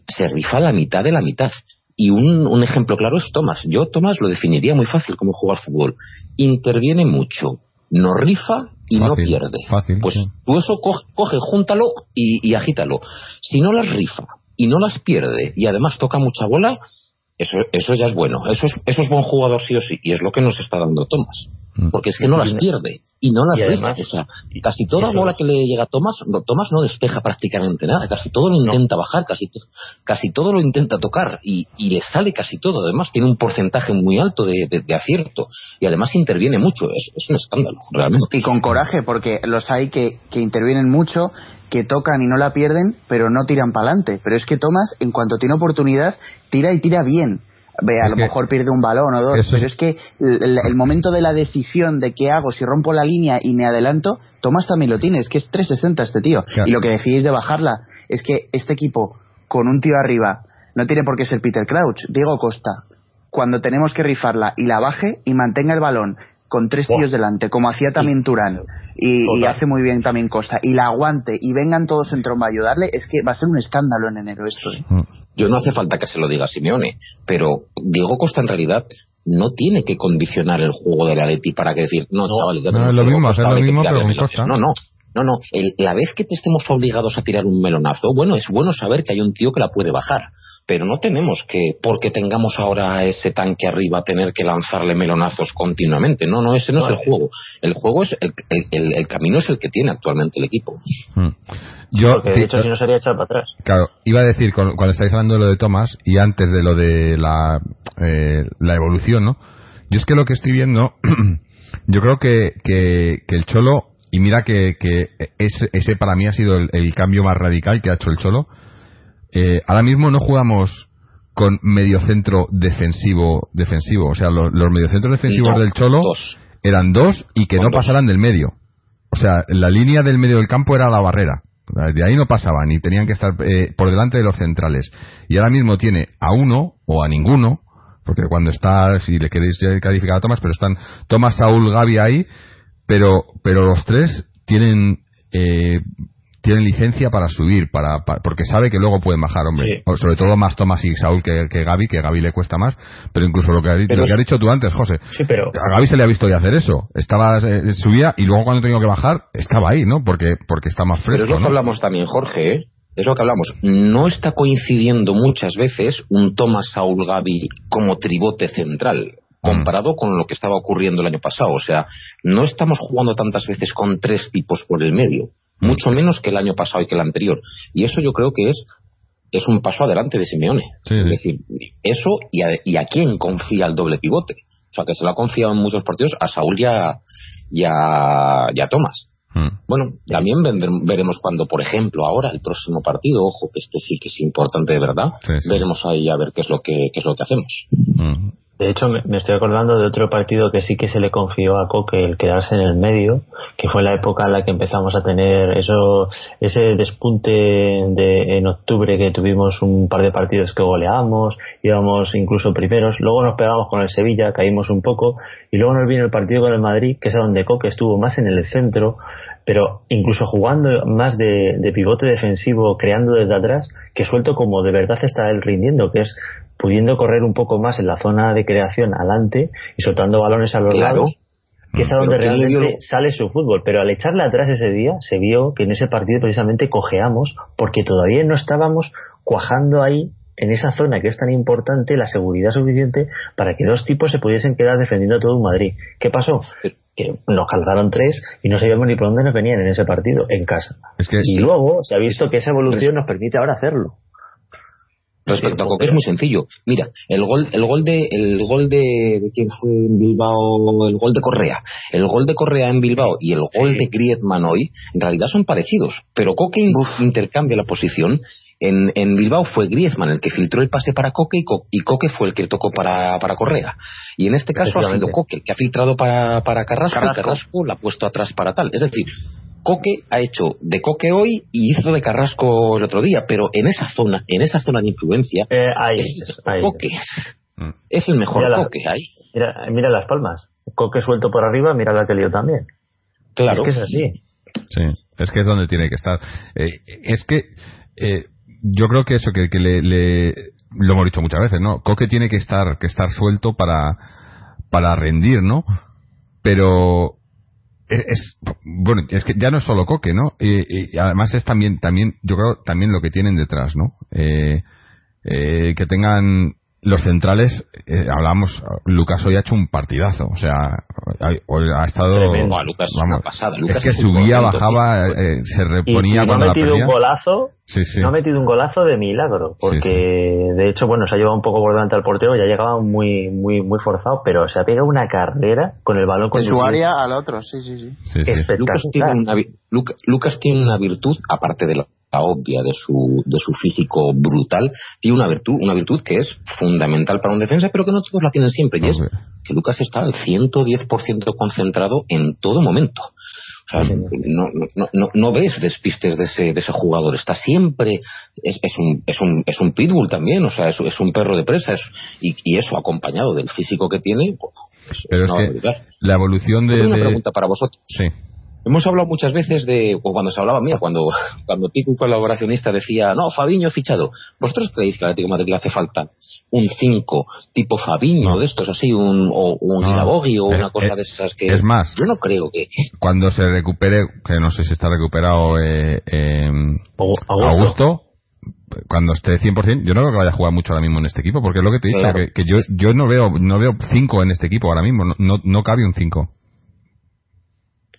se rifa la mitad de la mitad. Y un, ejemplo claro es Tomás. Yo Tomás lo definiría muy fácil como jugar fútbol. Interviene mucho, no rifa y no pierde. pues tú eso coge, júntalo y, agítalo. Si no las rifa y no las pierde y además toca mucha bola, eso, eso ya es bueno. Eso es, eso es buen jugador sí o sí. Y es lo que nos está dando Tomás. Mm. porque es que no las pierde y no las además, o sea, casi toda bola que le llega a Tomás, no, Tomás no despeja prácticamente nada, casi todo lo intenta bajar, casi, casi todo lo intenta tocar y, le sale casi todo. Además, tiene un porcentaje muy alto de, acierto y además interviene mucho. Es, un escándalo, realmente. Y con coraje, porque los hay que, que intervienen mucho, que tocan y no la pierden, pero no tiran para adelante. Pero es que Tomás, en cuanto tiene oportunidad, tira y tira bien a lo mejor pierde un balón o dos, pero es que el, momento de la decisión de qué hago, si rompo la línea y me adelanto, Tomás también lo tiene, es que es 360 este tío. Y lo que decís de bajarla es que este equipo, con un tío arriba, no tiene por qué ser Peter Crouch, Diego Costa, cuando tenemos que rifarla y la baje y mantenga el balón con tres tíos delante, como hacía también Turán, y, hace muy bien también Costa, y la aguante y vengan todos en tromba a ayudarle, es que va a ser un escándalo en enero esto. ¿eh? Mm. Yo no hace falta que se lo diga a Simeone, pero Diego Costa en realidad no tiene que condicionar el juego del Atleti para que decir, no, chavales, ya no, es lo mismo, es lo mismo, pero Costa. No, no, no, no. la vez que te estemos obligados a tirar un melonazo, bueno, es bueno saber que hay un tío que la puede bajar pero no tenemos que, porque tengamos ahora ese tanque arriba, tener que lanzarle melonazos continuamente. No, no, ese no es el juego. El juego es, el, el, camino es el que tiene actualmente el equipo. Hmm. Yo, de hecho, si no sería echar para atrás. Claro, iba a decir, cuando estáis hablando de lo de Thomas y antes de lo de la, eh, la evolución, ¿no? Yo es que lo que estoy viendo, (clears throat) yo creo que, que, el Cholo, y mira que, que ese, ese para mí ha sido el cambio más radical que ha hecho el Cholo, eh, ahora mismo no jugamos con mediocentro defensivo defensivo. O sea los, mediocentros defensivos del Cholo eran dos y que no pasaran del medio. O sea la línea del medio del campo era la barrera de ahí no pasaban y tenían que estar eh, por delante de los centrales. Y ahora mismo tiene a uno o a ninguno porque cuando está si le queréis calificar a Tomás pero están Tomás Saúl Gaby ahí pero pero los tres tienen eh, tienen licencia para subir, para, porque sabe que luego pueden bajar, hombre. Sobre todo más Tomás y Saúl que, que Gaby, que Gaby le cuesta más, pero incluso lo que, ha, lo que has dicho tú antes, José. Sí, pero... A Gaby se le ha visto ya hacer eso. Estaba, subía y luego cuando tenía que bajar, estaba ahí, ¿no? Porque, porque está más fresco. Pero es lo que hablamos también, Jorge, ¿eh? es lo que hablamos. No está coincidiendo muchas veces un Thomas Saul Gavi como tribote central comparado con lo que estaba ocurriendo el año pasado. O sea, no estamos jugando tantas veces con tres tipos por el medio, mucho menos que el año pasado y que el anterior. Y eso yo creo que es es un paso adelante de Simeone. Es decir, eso y a, y a quién confía el doble pivote. O sea, que se lo ha confiado en muchos partidos a Saúl y a, y a, Tomás. Hmm. Bueno, también veremos cuando, por ejemplo, ahora el próximo partido, ojo que este sí que es importante de verdad, veremos ahí a ver qué es lo que, qué es lo que hacemos. Hmm. De hecho, me estoy acordando de otro partido que sí que se le confió a Coque el quedarse en el medio, que fue la época en la que empezamos a tener eso, ese despunte de, en octubre que tuvimos un par de partidos que goleamos, íbamos incluso primeros, luego nos pegamos con el Sevilla, caímos un poco, y luego nos vino el partido con el Madrid, que es donde Coque estuvo más en el centro, pero incluso jugando más de, de, pivote defensivo, creando desde atrás, que suelto como de verdad está él rindiendo, que es pudiendo correr un poco más en la zona de creación adelante y soltando balones a los lados, que es a donde realmente sale su fútbol. Pero al echarle atrás ese día, se vio que en ese partido precisamente cojeamos porque todavía no estábamos cuajando ahí en esa zona que es tan importante la seguridad suficiente para que dos tipos se pudiesen quedar defendiendo a todo un Madrid. ¿Qué pasó? Que nos calzaron tres y no sabíamos ni por dónde nos venían en ese partido, en casa. y luego se ha visto que esa evolución nos permite ahora hacerlo. Respecto a Coque es muy sencillo. Mira, el gol, el gol de, el gol de, de quién fue en Bilbao, el gol de Correa, el gol de Correa en Bilbao y el gol de Griezmann hoy, en realidad son parecidos, pero Coque intercambia la posición. En, en, Bilbao fue Griezmann el que filtró el pase para Coque y, Coque fue el que tocó para, para Correa. Y en este caso ha sido Coque el que ha filtrado para, para Carrasco, Carrasco. y Carrasco la ha puesto atrás para tal. Es decir, Coque ha hecho de Coque hoy y hizo de Carrasco el otro día, pero en esa zona, en esa zona de influencia, eh, es Coque. Mm. Es el mejor Coque ahí. Mira, las palmas. Coque suelto por arriba, mira la que lío también. Claro. Es que es así. Sí, es que es donde tiene que estar. Eh, es que eh, yo creo que eso, que, le, le, lo hemos dicho muchas veces, ¿no? Coque tiene que estar, que estar suelto para, para rendir, ¿no? Pero es, bueno es que ya no es solo coque no y, además es también también yo creo también lo que tienen detrás no eh, eh, que tengan los centrales, eh, hablamos, Lucas hoy ha hecho un partidazo, o sea, ha, estado. Lucas vamos, pasada. Lucas es que subía, bajaba, eh, se reponía y, y cuando ha metido un golazo, no ha metido un golazo de milagro, porque de hecho, bueno, se ha llevado un poco por delante al portero, ya llegaba muy, muy, muy forzado, pero se ha pegado una carrera con el balón con de su área al otro, sí, sí, sí. Lucas tiene, una, Lucas tiene una virtud, aparte de lo obvia de su, de su físico brutal, tiene una virtud, una virtud que es fundamental para un defensa, pero que no todos la tienen siempre, y es que Lucas está al 110% concentrado en todo momento. O sea, no, no, no, no, ves despistes de ese, de ese jugador. Está siempre. Es, es, un, es, un, es un pitbull también, o sea, es, es un perro de presa. Es, y, y, eso, acompañado del físico que tiene. Pues, Pero es, que la evolución de. una pregunta para vosotros. Sí. Hemos hablado muchas veces de, o cuando se hablaba, mira, cuando, (laughs) cuando Pico, colaboracionista, decía, no, Fabiño fichado. ¿Vosotros creéis que al Atlético Madrid le hace falta un 5 tipo Fabiño de estos así, un, o un no, o una cosa de esas que... Es más, yo no creo que... Cuando se recupere, que no sé si está recuperado eh, eh, Augusto. cuando esté 100%, yo no creo que vaya a jugar mucho ahora mismo en este equipo, porque es lo que te digo, claro. que, que, yo, yo no veo no veo 5 en este equipo ahora mismo, no, no, no cabe un 5.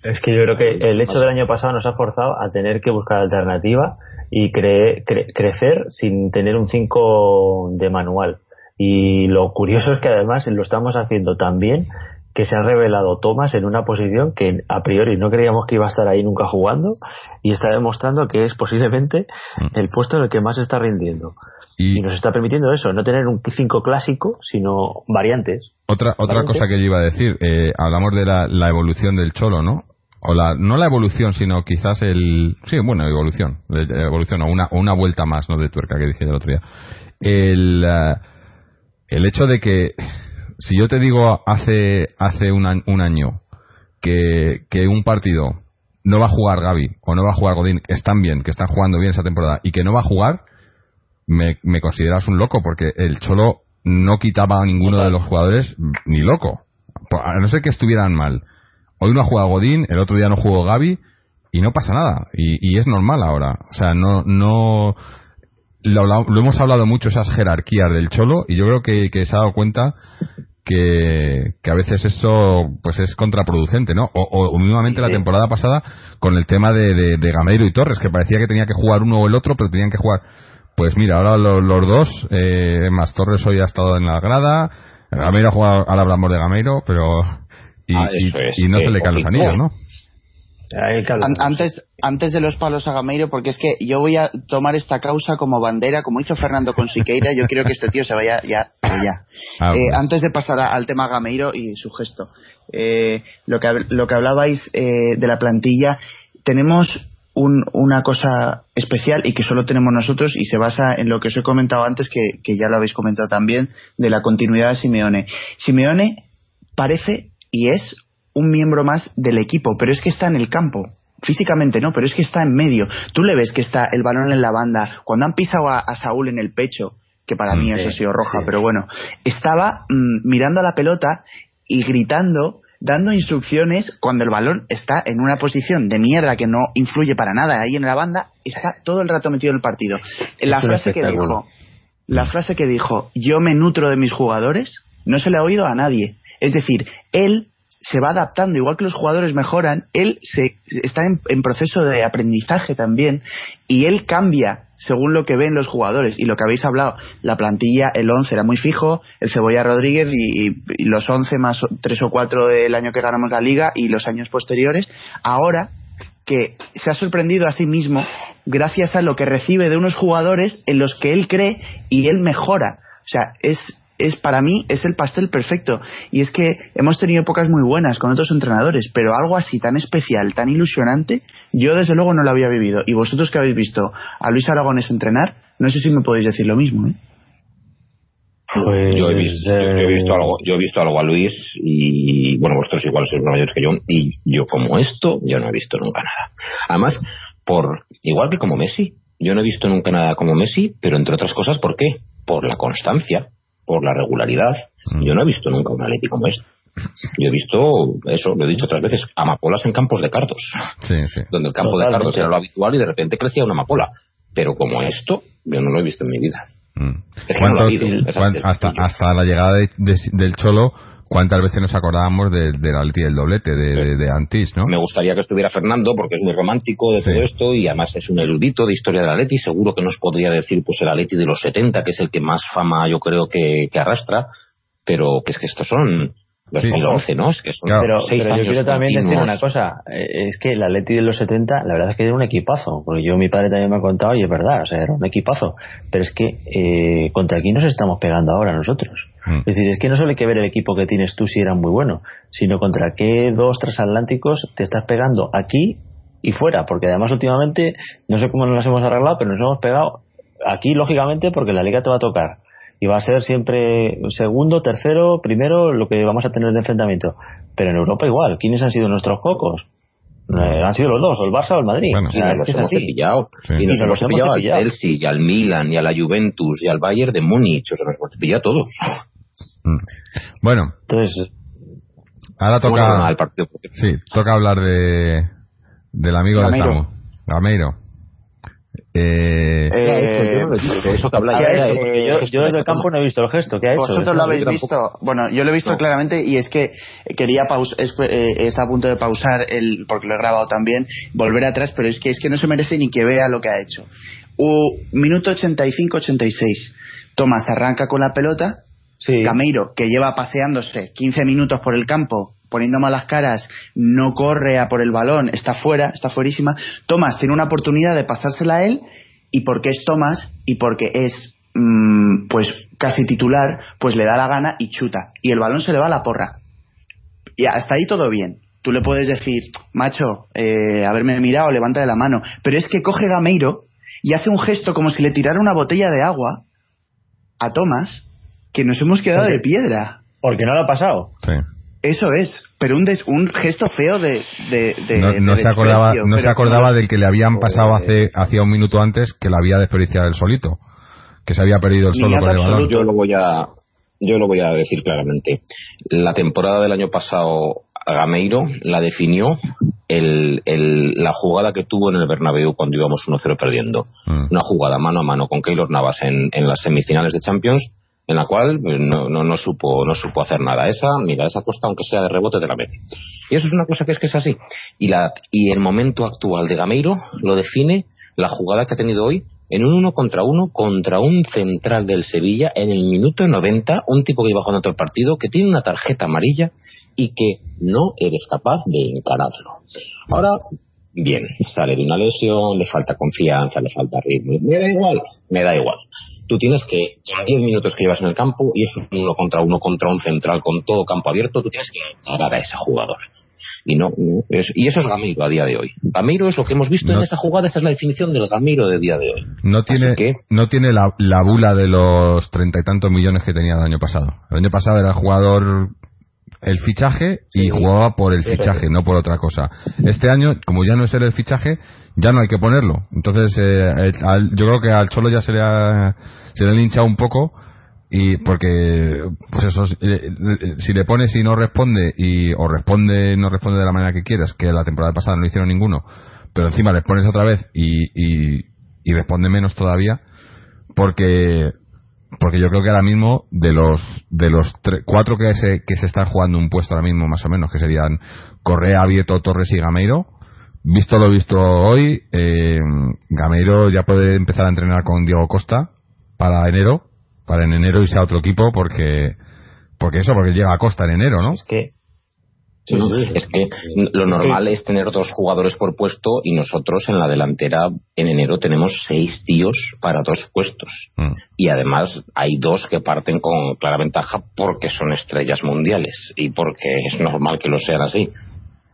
Es que yo creo que el hecho del año pasado nos ha forzado a tener que buscar alternativa y cre cre crecer sin tener un 5 de manual. Y lo curioso es que además lo estamos haciendo tan bien que se ha revelado Thomas en una posición que a priori no creíamos que iba a estar ahí nunca jugando y está demostrando que es posiblemente mm. el puesto en el que más está rindiendo. Y, y nos está permitiendo eso, no tener un 5 clásico, sino variantes. Otra, otra variantes. cosa que yo iba a decir, eh, hablamos de la, la, evolución del Cholo, ¿no? O la, no la evolución, sino quizás el. Sí, bueno, evolución. Evolución o una, o una vuelta más, ¿no? De tuerca que dije el otro día. El, uh, el hecho de que. Si yo te digo hace, hace un, un año que, que un partido no va a jugar Gaby o no va a jugar Godín, están bien, que están jugando bien esa temporada y que no va a jugar, me, me consideras un loco porque el Cholo no quitaba a ninguno de los jugadores ni loco. A no ser que estuvieran mal Hoy no ha jugado Godín, el otro día no jugó Gaby y no pasa nada. Y, es normal ahora. O sea, no, no, lo, hemos hablado mucho esas jerarquías del cholo y yo creo que, que se ha dado cuenta que, que, a veces eso pues es contraproducente, ¿no? O, o mismamente la temporada pasada con el tema de, de, de, Gameiro y Torres, que parecía que tenía que jugar uno o el otro, pero tenían que jugar. Pues mira, ahora los, los dos, eh, más Torres hoy ha estado en la grada, Gameiro ha jugado, ahora hablamos de Gameiro, pero. Y, ah, y, no se le caen los anillos, ¿no? Antes, antes de los palos a Gameiro, porque es que yo voy a tomar esta causa como bandera, como hizo Fernando con Siqueira, yo quiero que este tío se vaya ya. ya. Ah, eh, antes de pasar al tema Gameiro y su gesto, eh, lo, que, lo que hablabais eh, de la plantilla, tenemos una cosa especial y que solo tenemos nosotros y se basa en lo que os he comentado antes, que, que ya lo habéis comentado también, de la continuidad de Simeone. Simeone parece y es un miembro más del equipo, pero es que está en el campo. Físicamente no, pero es que está en medio. Tú le ves que está el balón en la banda. Cuando han pisado a, Saúl en el pecho, que para mí eso ha sido roja, pero bueno, estaba mm, mirando a la pelota y gritando, dando instrucciones cuando el balón está en una posición de mierda que no influye para nada ahí en la banda, está todo el rato metido en el partido. La frase que dijo, la frase que dijo, yo me nutro de mis jugadores, no se le ha oído a nadie. Es decir, él se va adaptando, igual que los jugadores mejoran, él se, está en, proceso de aprendizaje también y él cambia según lo que ven los jugadores y lo que habéis hablado. La plantilla, el 11 era muy fijo, el Cebolla Rodríguez y, los 11 más 3 o 4 del año que ganamos la liga y los años posteriores. Ahora que se ha sorprendido a sí mismo gracias a lo que recibe de unos jugadores en los que él cree y él mejora. O sea, es, es para mí es el pastel perfecto. Y es que hemos tenido épocas muy buenas con otros entrenadores, pero algo así tan especial, tan ilusionante, yo desde luego no lo había vivido. Y vosotros que habéis visto a Luis Aragones entrenar, no sé si me podéis decir lo mismo. ¿eh? Pues, yo, he visto, algo, yo he visto algo a Luis y bueno, vosotros igual sois mayores que yo y yo como esto yo no he visto nunca nada. Además, por igual que como Messi, yo no he visto nunca nada como Messi, pero entre otras cosas, ¿por qué? Por la constancia por la regularidad. Mm. Yo no he visto nunca un Atleti como este. Yo he visto, eso lo he dicho otras veces, amapolas en campos de cardos. Donde el campo de cardos era lo habitual y de repente crecía una amapola. Pero como esto, yo no lo he visto en mi vida. Mm. Es que no lo ha hasta, hasta, la llegada del Cholo, ¿Cuántas veces nos acordábamos de, de la del doblete de, de, Antis, no? Me gustaría que estuviera Fernando porque es muy romántico de todo esto y además es un erudito de historia del Atleti. Seguro que nos podría decir pues el Atleti de los 70, que es el que más fama yo creo que, que arrastra. Pero que es que estos son 2011, ¿no? Es que son pero, seis pero yo quiero también decir una cosa. Eh, es que el Atleti de los 70, la verdad es que era un equipazo. Porque yo, mi padre también me ha contado y es verdad, o sea, era un equipazo. Pero es que eh, contra aquí nos estamos pegando ahora nosotros. Mm. Es decir, es que no solo hay que ver el equipo que tienes tú si era muy bueno, sino contra qué dos transatlánticos te estás pegando aquí y fuera. Porque además últimamente, no sé cómo nos las hemos arreglado, pero nos hemos pegado aquí, lógicamente, porque la liga te va a tocar y va a ser siempre segundo, tercero, primero lo que vamos a tener de enfrentamiento. Pero en Europa igual, ¿quiénes han sido nuestros cocos? Eh, han sido los dos, o el Barça o el Madrid. Bueno, que es así. Pillado. Y nos, hemos pillado al Chelsea, y al Milan, y a la Juventus, y al Bayern de Múnich. O sea, nos hemos pillado a todos. Mm. Bueno. Entonces. Ahora toca. Sí, toca hablar de del amigo de Samu, Gameiro. Eh, eh, eso que habla yo, desde el campo no he visto el gesto ¿qué ha hecho? vosotros lo habéis visto bueno yo lo he visto claramente y es que quería pausar eh, está a punto de pausar el porque lo he grabado también volver atrás pero es que es que no se merece ni que vea lo que ha hecho. U, minuto 85-86 Tomás arranca con la pelota. Sí. Gameiro que lleva paseándose 15 minutos por el campo poniendo malas caras, no corre a por el balón, está fuera, está fuerísima. Tomás tiene una oportunidad de pasársela a él y porque es Tomás y porque es mm, pues casi titular, pues le da la gana y chuta. Y el balón se le va a la porra. Y hasta ahí todo bien. Tú le puedes decir, macho, eh, haberme mirado, levántale la mano. Pero es que coge Gameiro y hace un gesto como si le tirara una botella de agua a Tomás, que nos hemos quedado de piedra. Porque no lo ha pasado. Sí. Eso es, pero un, un gesto feo de... no, se acordaba, no se acordaba del que le habían pasado hace hacía un minuto antes que la había desperdiciado el solito, que se había perdido el solo con el balón. Yo lo voy a yo lo voy a decir claramente. La temporada del año pasado Gameiro la definió el, el, la jugada que tuvo en el Bernabéu cuando íbamos 1-0 perdiendo. Mm. Una jugada mano a mano con Keylor Navas en, en las semifinales de Champions en la cual pues, no, no, no, supo no supo hacer nada. Esa mira esa costa aunque sea de rebote te la mete y eso es una cosa que es que es así. Y la y el momento actual de Gameiro lo define la jugada que ha tenido hoy en un uno contra uno contra un central del Sevilla en el minuto 90 un tipo que iba jugando el partido que tiene una tarjeta amarilla y que no eres capaz de encararlo. Ahora bien sale de una lesión le falta confianza le falta ritmo. Me da igual me da igual tú tienes que, en 10 minutos que llevas en el campo, y es un uno contra uno contra un central con todo campo abierto, tú tienes que parar a ese jugador. Y no, es- y eso es Gameiro a día de hoy. Gameiro es lo que hemos visto No- en esa jugada, esa es la definición del Gameiro de día de hoy. No tiene, que, no tiene la, la bula de los treinta y tantos millones que tenía el año pasado. El año pasado era jugador el fichaje y Sí. jugaba por el fichaje, sí. no por otra cosa. Este año, como ya no es el fichaje, ya no hay que ponerlo. Entonces, eh, el- al- yo creo que al Cholo ya se le ha, se le ha un poco y porque pues eso eh, eh, si le pones y no responde y o responde no responde de la manera que quieras que la temporada pasada no hicieron ninguno pero encima le pones otra vez y, y, y responde menos todavía porque porque yo creo que ahora mismo de los de los tre- cuatro que se que se están jugando un puesto ahora mismo más o menos que serían Correa, Vieto, Torres y Gameiro visto lo visto hoy eh, Gameiro ya puede empezar a entrenar con Diego Costa para enero para en enero irse a otro equipo porque porque eso porque llega a Costa en enero no Es que Sí, es que lo normal es tener dos jugadores por puesto y nosotros en la delantera en enero tenemos seis tíos para dos puestos. Mm. Y además hay dos que parten con clara ventaja porque son estrellas mundiales y porque es normal que lo sean así.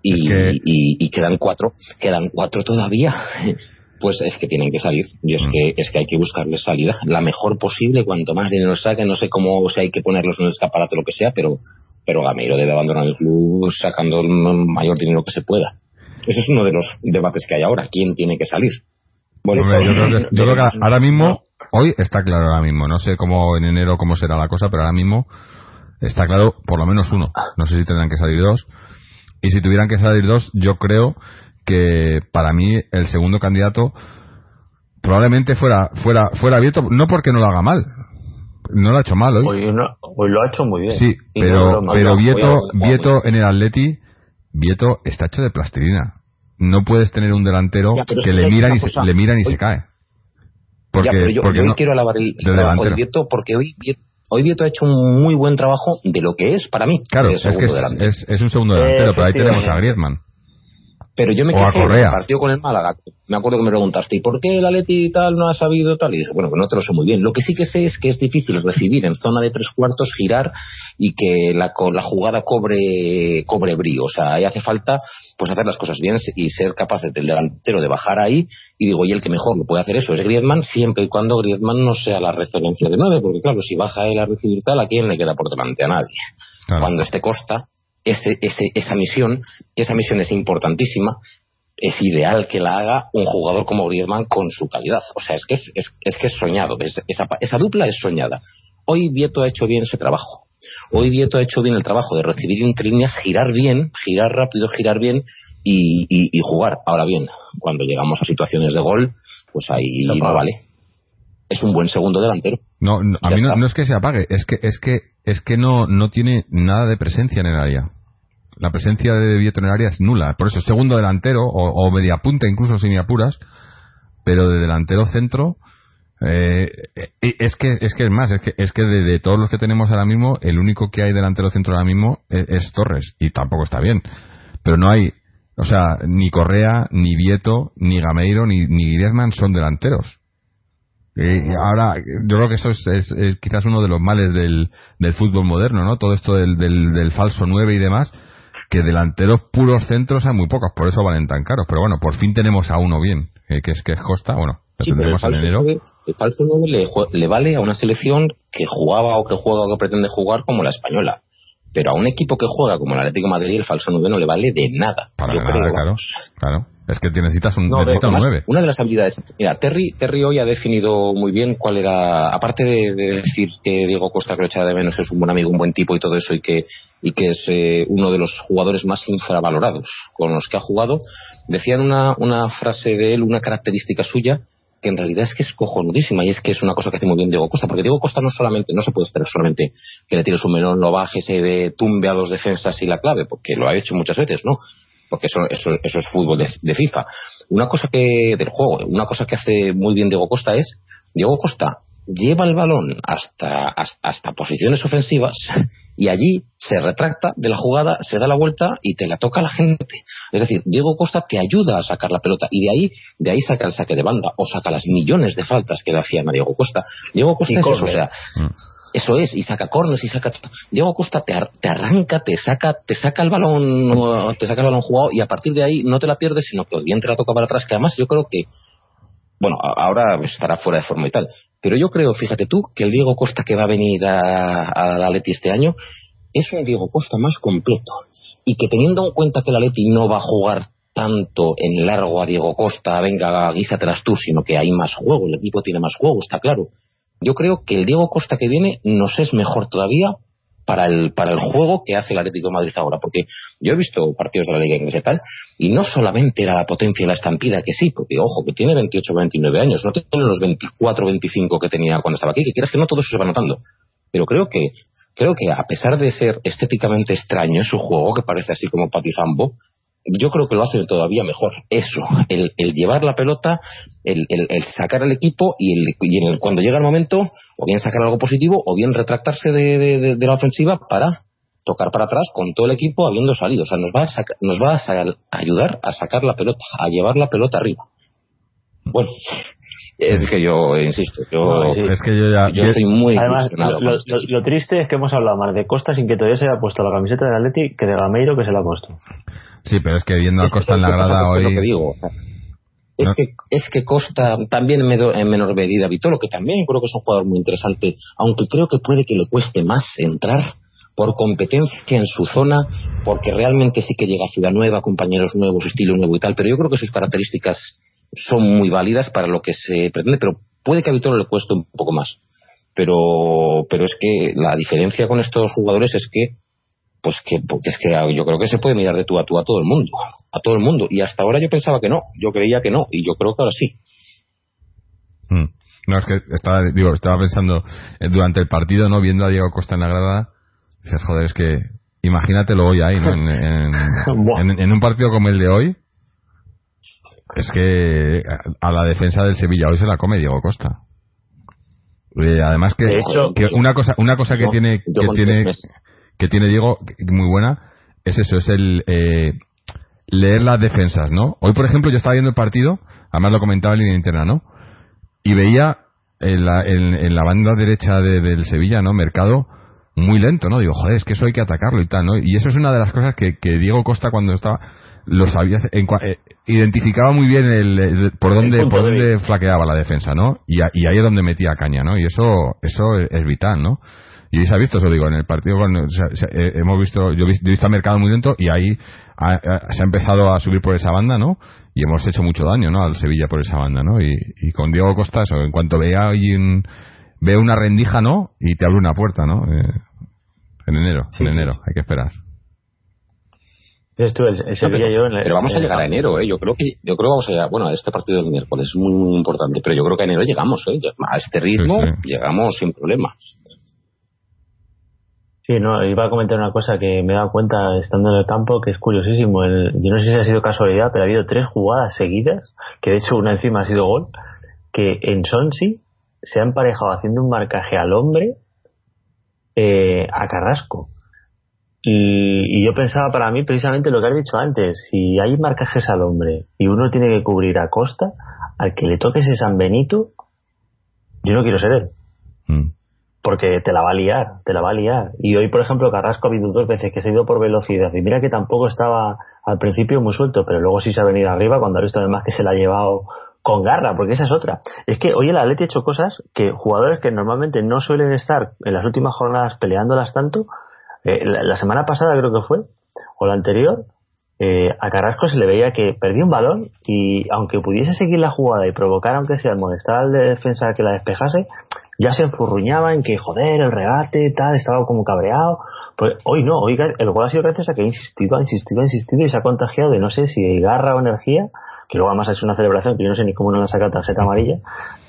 Y, Es que- y- y quedan cuatro, quedan cuatro todavía. (laughs) Pues es que tienen que salir y es Mm. que es que hay que buscarles salida la mejor posible cuanto más dinero saquen no sé cómo si hay que ponerlos en el escaparate o lo que sea pero pero Gameiro debe abandonar el club sacando el mayor dinero que se pueda. Ese es uno de los debates que hay ahora. ¿Quién tiene que salir? Bueno, Hombre, yo, creo que, yo creo que veremos. (laughs) ahora mismo, hoy está claro ahora mismo. No sé cómo en enero cómo será la cosa, pero ahora mismo está claro por lo menos uno. No sé si tendrán que salir dos. Y si tuvieran que salir dos, yo creo que para mí el segundo candidato probablemente fuera fuera fuera abierto, no porque no lo haga mal. No lo ha hecho mal hoy. hoy, no- hoy lo ha hecho muy bien. Sí, Y pero, pero. Vieto, Vieto en el Atleti, Vieto está hecho de plastilina. No puedes tener un delantero Ya, que le miran y se, le miran y Hoy- se cae. Ya, Porque, pero yo, porque yo hoy no- quiero alabar el, el trabajo delantero. de Vieto porque hoy Vieto, hoy Vieto ha hecho un muy buen trabajo de lo que es para mí. Claro, es que segundo es, delantero. es, es un segundo delantero, pero ahí tenemos a. Griezmann. Pero yo me quejé en el partido con el Málaga. Me acuerdo que me preguntaste, ¿y por qué el Atleti y tal no ha sabido tal? Y dije, bueno, que no te lo sé muy bien. Lo que sí que sé es que es difícil recibir en zona de tres cuartos, girar y que la, la jugada cobre, cobre brío. O sea, ahí hace falta pues hacer las cosas bien y ser capaces del delantero de bajar ahí. Y digo, y el que mejor lo puede hacer eso es Griezmann, siempre y cuando Griezmann no sea la referencia de nueve, porque claro, si baja él a recibir tal, ¿a quién le queda por delante? A nadie Claro. cuando esté Costa, ese, ese, esa misión, esa misión es importantísima, es ideal que la haga un jugador como Griezmann con su calidad. O sea, es que es, es, es que es soñado, es- esa, pa- esa dupla es soñada. Hoy Vieto ha hecho bien ese trabajo. Hoy Vieto ha hecho bien el trabajo de recibir entre líneas, girar bien, girar rápido, girar bien y, y- y jugar. Ahora bien, cuando llegamos a situaciones de gol, pues ahí no vale. Es un buen segundo delantero. No, no, a Ya mí no, no es que se apague, es que es que es que no no tiene nada de presencia en el área. La presencia de Vieto en el área es nula. Por eso, segundo delantero o, o media punta, incluso si me apuras, pero de delantero centro. eh, eh, es que es que es más es que es que de, todos los que tenemos ahora mismo el único que hay delantero centro ahora mismo es, es Torres y tampoco está bien pero no hay o sea ni Correa ni Vieto ni Gameiro ni, ni Griezmann son delanteros y ahora, yo creo que eso es, es- es quizás uno de los males del, del fútbol moderno, ¿no? Todo esto del, del, del falso 9 y demás, que delanteros puros centros hay muy pocos, por eso valen tan caros. Pero bueno, por fin tenemos a uno bien, eh, que es que es Costa, bueno, lo Sí, tendremos en enero. 9, el falso 9 le, le vale a una selección que jugaba o que juega o que pretende jugar como la española. Pero a un equipo que juega como el Atlético de Madrid, el falso 9 no le vale de nada. Para yo nada, creo, claro. Es que necesitas un, no, necesitas un 9. Una de las habilidades. Mira, Terry, Terry hoy ha definido muy bien cuál era. Aparte de, decir que Diego Costa, que lo echa de menos, es un buen amigo, un buen tipo y todo eso, y que, y que es eh, uno de los jugadores más infravalorados con los que ha jugado, decían una, una frase de él, una característica suya, que en realidad es que es cojonudísima y es que es una cosa que hace muy bien Diego Costa, porque Diego Costa no solamente, no se puede esperar solamente que le tires un melón, lo baje, se de tumbe a los defensas y la clave, porque lo ha hecho muchas veces, ¿no? Porque eso, eso, eso es fútbol de, FIFA. Una cosa que, del juego, una cosa que hace muy bien Diego Costa es, Diego Costa lleva el balón hasta, hasta, posiciones ofensivas y allí se retracta de la jugada, se da la vuelta y te la toca la gente. Es decir, Diego Costa te ayuda a sacar la pelota y de ahí, de ahí saca el saque de banda o saca las millones de faltas que le hacían a Diego Costa. Diego Costa es eso, o sea, mm. Eso es, y saca cornes y saca Diego Costa te, te, arranca, te saca, te saca el balón, te saca el balón jugado y a partir de ahí no te la pierdes, sino que bien te la toca para atrás, que además yo creo que bueno, ahora estará fuera de forma y tal, pero yo creo, fíjate tú, que el Diego Costa que va a venir a, a la Leti este año es un Diego Costa más completo. Y que teniendo en cuenta que la Leti no va a jugar tanto en largo a Diego Costa, venga, tras tú, sino que hay más juego, el equipo tiene más juego, está claro. Yo creo que el Diego Costa que viene nos es mejor todavía para el, para el juego que hace el Atlético de Madrid ahora. Porque yo he visto partidos de la Liga Inglesa y tal, y no solamente era la potencia y la estampida, que sí, porque ojo, que tiene 28 o 29 años, no tiene los 24 o 25 que tenía cuando estaba aquí, que quieras que no, todo eso se va notando. Pero creo que, creo que a pesar de ser estéticamente extraño su juego, que parece así como patizambo, yo creo que lo hacen todavía mejor. Eso, el, llevar la pelota, el, sacar al equipo y, el, cuando llega el momento, o bien sacar algo positivo, o bien retractarse de, la ofensiva para tocar para atrás con todo el equipo habiendo salido. O sea, nos va a, nos va a, ayudar a sacar la pelota, a llevar la pelota arriba. Bueno, es que yo insisto, yo, es que yo ya estoy muy Además, lo, triste es que hemos hablado más de Costa sin que todavía se haya puesto la camiseta de Atleti que de Gameiro que se la ha puesto. Sí, pero es que viendo a Costa en la grada hoy. Es, que, es que Costa también en menor medida Vitolo, que también creo que es un jugador muy interesante, aunque creo que puede que le cueste más entrar por competencia en su zona, porque realmente sí que llega a Ciudad Nueva, compañeros nuevos, estilo nuevo y tal, pero yo creo que sus características son muy válidas para lo que se pretende, pero puede que a Vitolo le cueste un poco más. Pero, pero es que la diferencia con estos jugadores es que pues que porque es que yo creo que se puede mirar de tú a tú a todo el mundo, a todo el mundo. Y hasta ahora yo pensaba que no, yo creía que no, y yo creo que ahora sí. Mm. No, es que estaba, digo, estaba pensando eh, durante el partido, ¿no? Viendo a Diego Costa en la grada, dices, joder, es que imagínatelo hoy ahí, ¿no? En, en, (laughs) un partido como el de hoy, es que a la defensa del Sevilla hoy se la come Diego Costa. Eh, además que, una cosa una cosa que tiene que tiene que tiene Diego, muy buena, es eso, es el eh, leer las defensas, ¿no? Hoy, por ejemplo, yo estaba viendo el partido, además lo comentaba en línea interna, ¿no? Y veía en la, en, la banda derecha del Sevilla, ¿no? Mercado muy lento, ¿no? Digo, joder, es que eso hay que atacarlo y tal, ¿no? Y eso es una de las cosas que, que Diego Costa cuando estaba lo sabía eh, identificaba muy bien el, por dónde por dónde flaqueaba la defensa no y, y, ahí es donde metía caña no y eso eso es vital no y se ha visto eso, digo, en el partido eh, hemos visto, yo he visto el mercado muy lento y ahí se ha empezado a subir por esa banda, ¿no? Y hemos hecho mucho daño, ¿no? Al Sevilla por esa banda, ¿no? Y, con Diego Costa, eso, en cuanto vea un, ve una rendija, ¿no? Y te abre una puerta, ¿no? Eh, en enero, en enero, hay que esperar. pero, vamos a llegar a enero, ¿eh? Yo creo que yo creo que vamos a llegar, bueno, a este partido del miércoles es muy, importante, pero yo creo que a enero llegamos, ¿eh? A este ritmo llegamos sin problemas. Sí, no, iba a comentar una cosa que me he dado cuenta estando en el campo que es curiosísimo. yo no sé si ha sido casualidad, pero ha habido tres jugadas seguidas, que de hecho una encima ha sido gol, que en Sonsi se ha emparejado haciendo un marcaje al hombre eh, a Carrasco. Y, yo pensaba para mí precisamente lo que has dicho antes, si hay marcajes al hombre y uno tiene que cubrir a costa, al que le toque ese San Benito, yo no quiero ser él. Mm porque te la va a liar, te la va a liar. Y hoy, por ejemplo, Carrasco ha habido dos veces que se ha ido por velocidad. Y mira que tampoco estaba al principio muy suelto, pero luego sí se ha venido arriba cuando ha visto además que se la ha llevado con garra, porque esa es otra. Es que hoy el Atleti ha hecho cosas que jugadores que normalmente no suelen estar en las últimas jornadas peleándolas tanto, eh, la, semana pasada creo que fue, o la anterior, eh, a Carrasco se le veía que perdía un balón y aunque pudiese seguir la jugada y provocar aunque sea molestar al de defensa que la despejase, ya se enfurruñaba en que joder, el regate, tal, estaba como cabreado. Pues hoy no, hoy el gol ha sido gracias a que ha insistido, ha insistido, ha insistido y se ha contagiado de no sé si garra o energía, que luego además ha hecho una celebración que yo no sé ni cómo no le ha sacado tarjeta amarilla,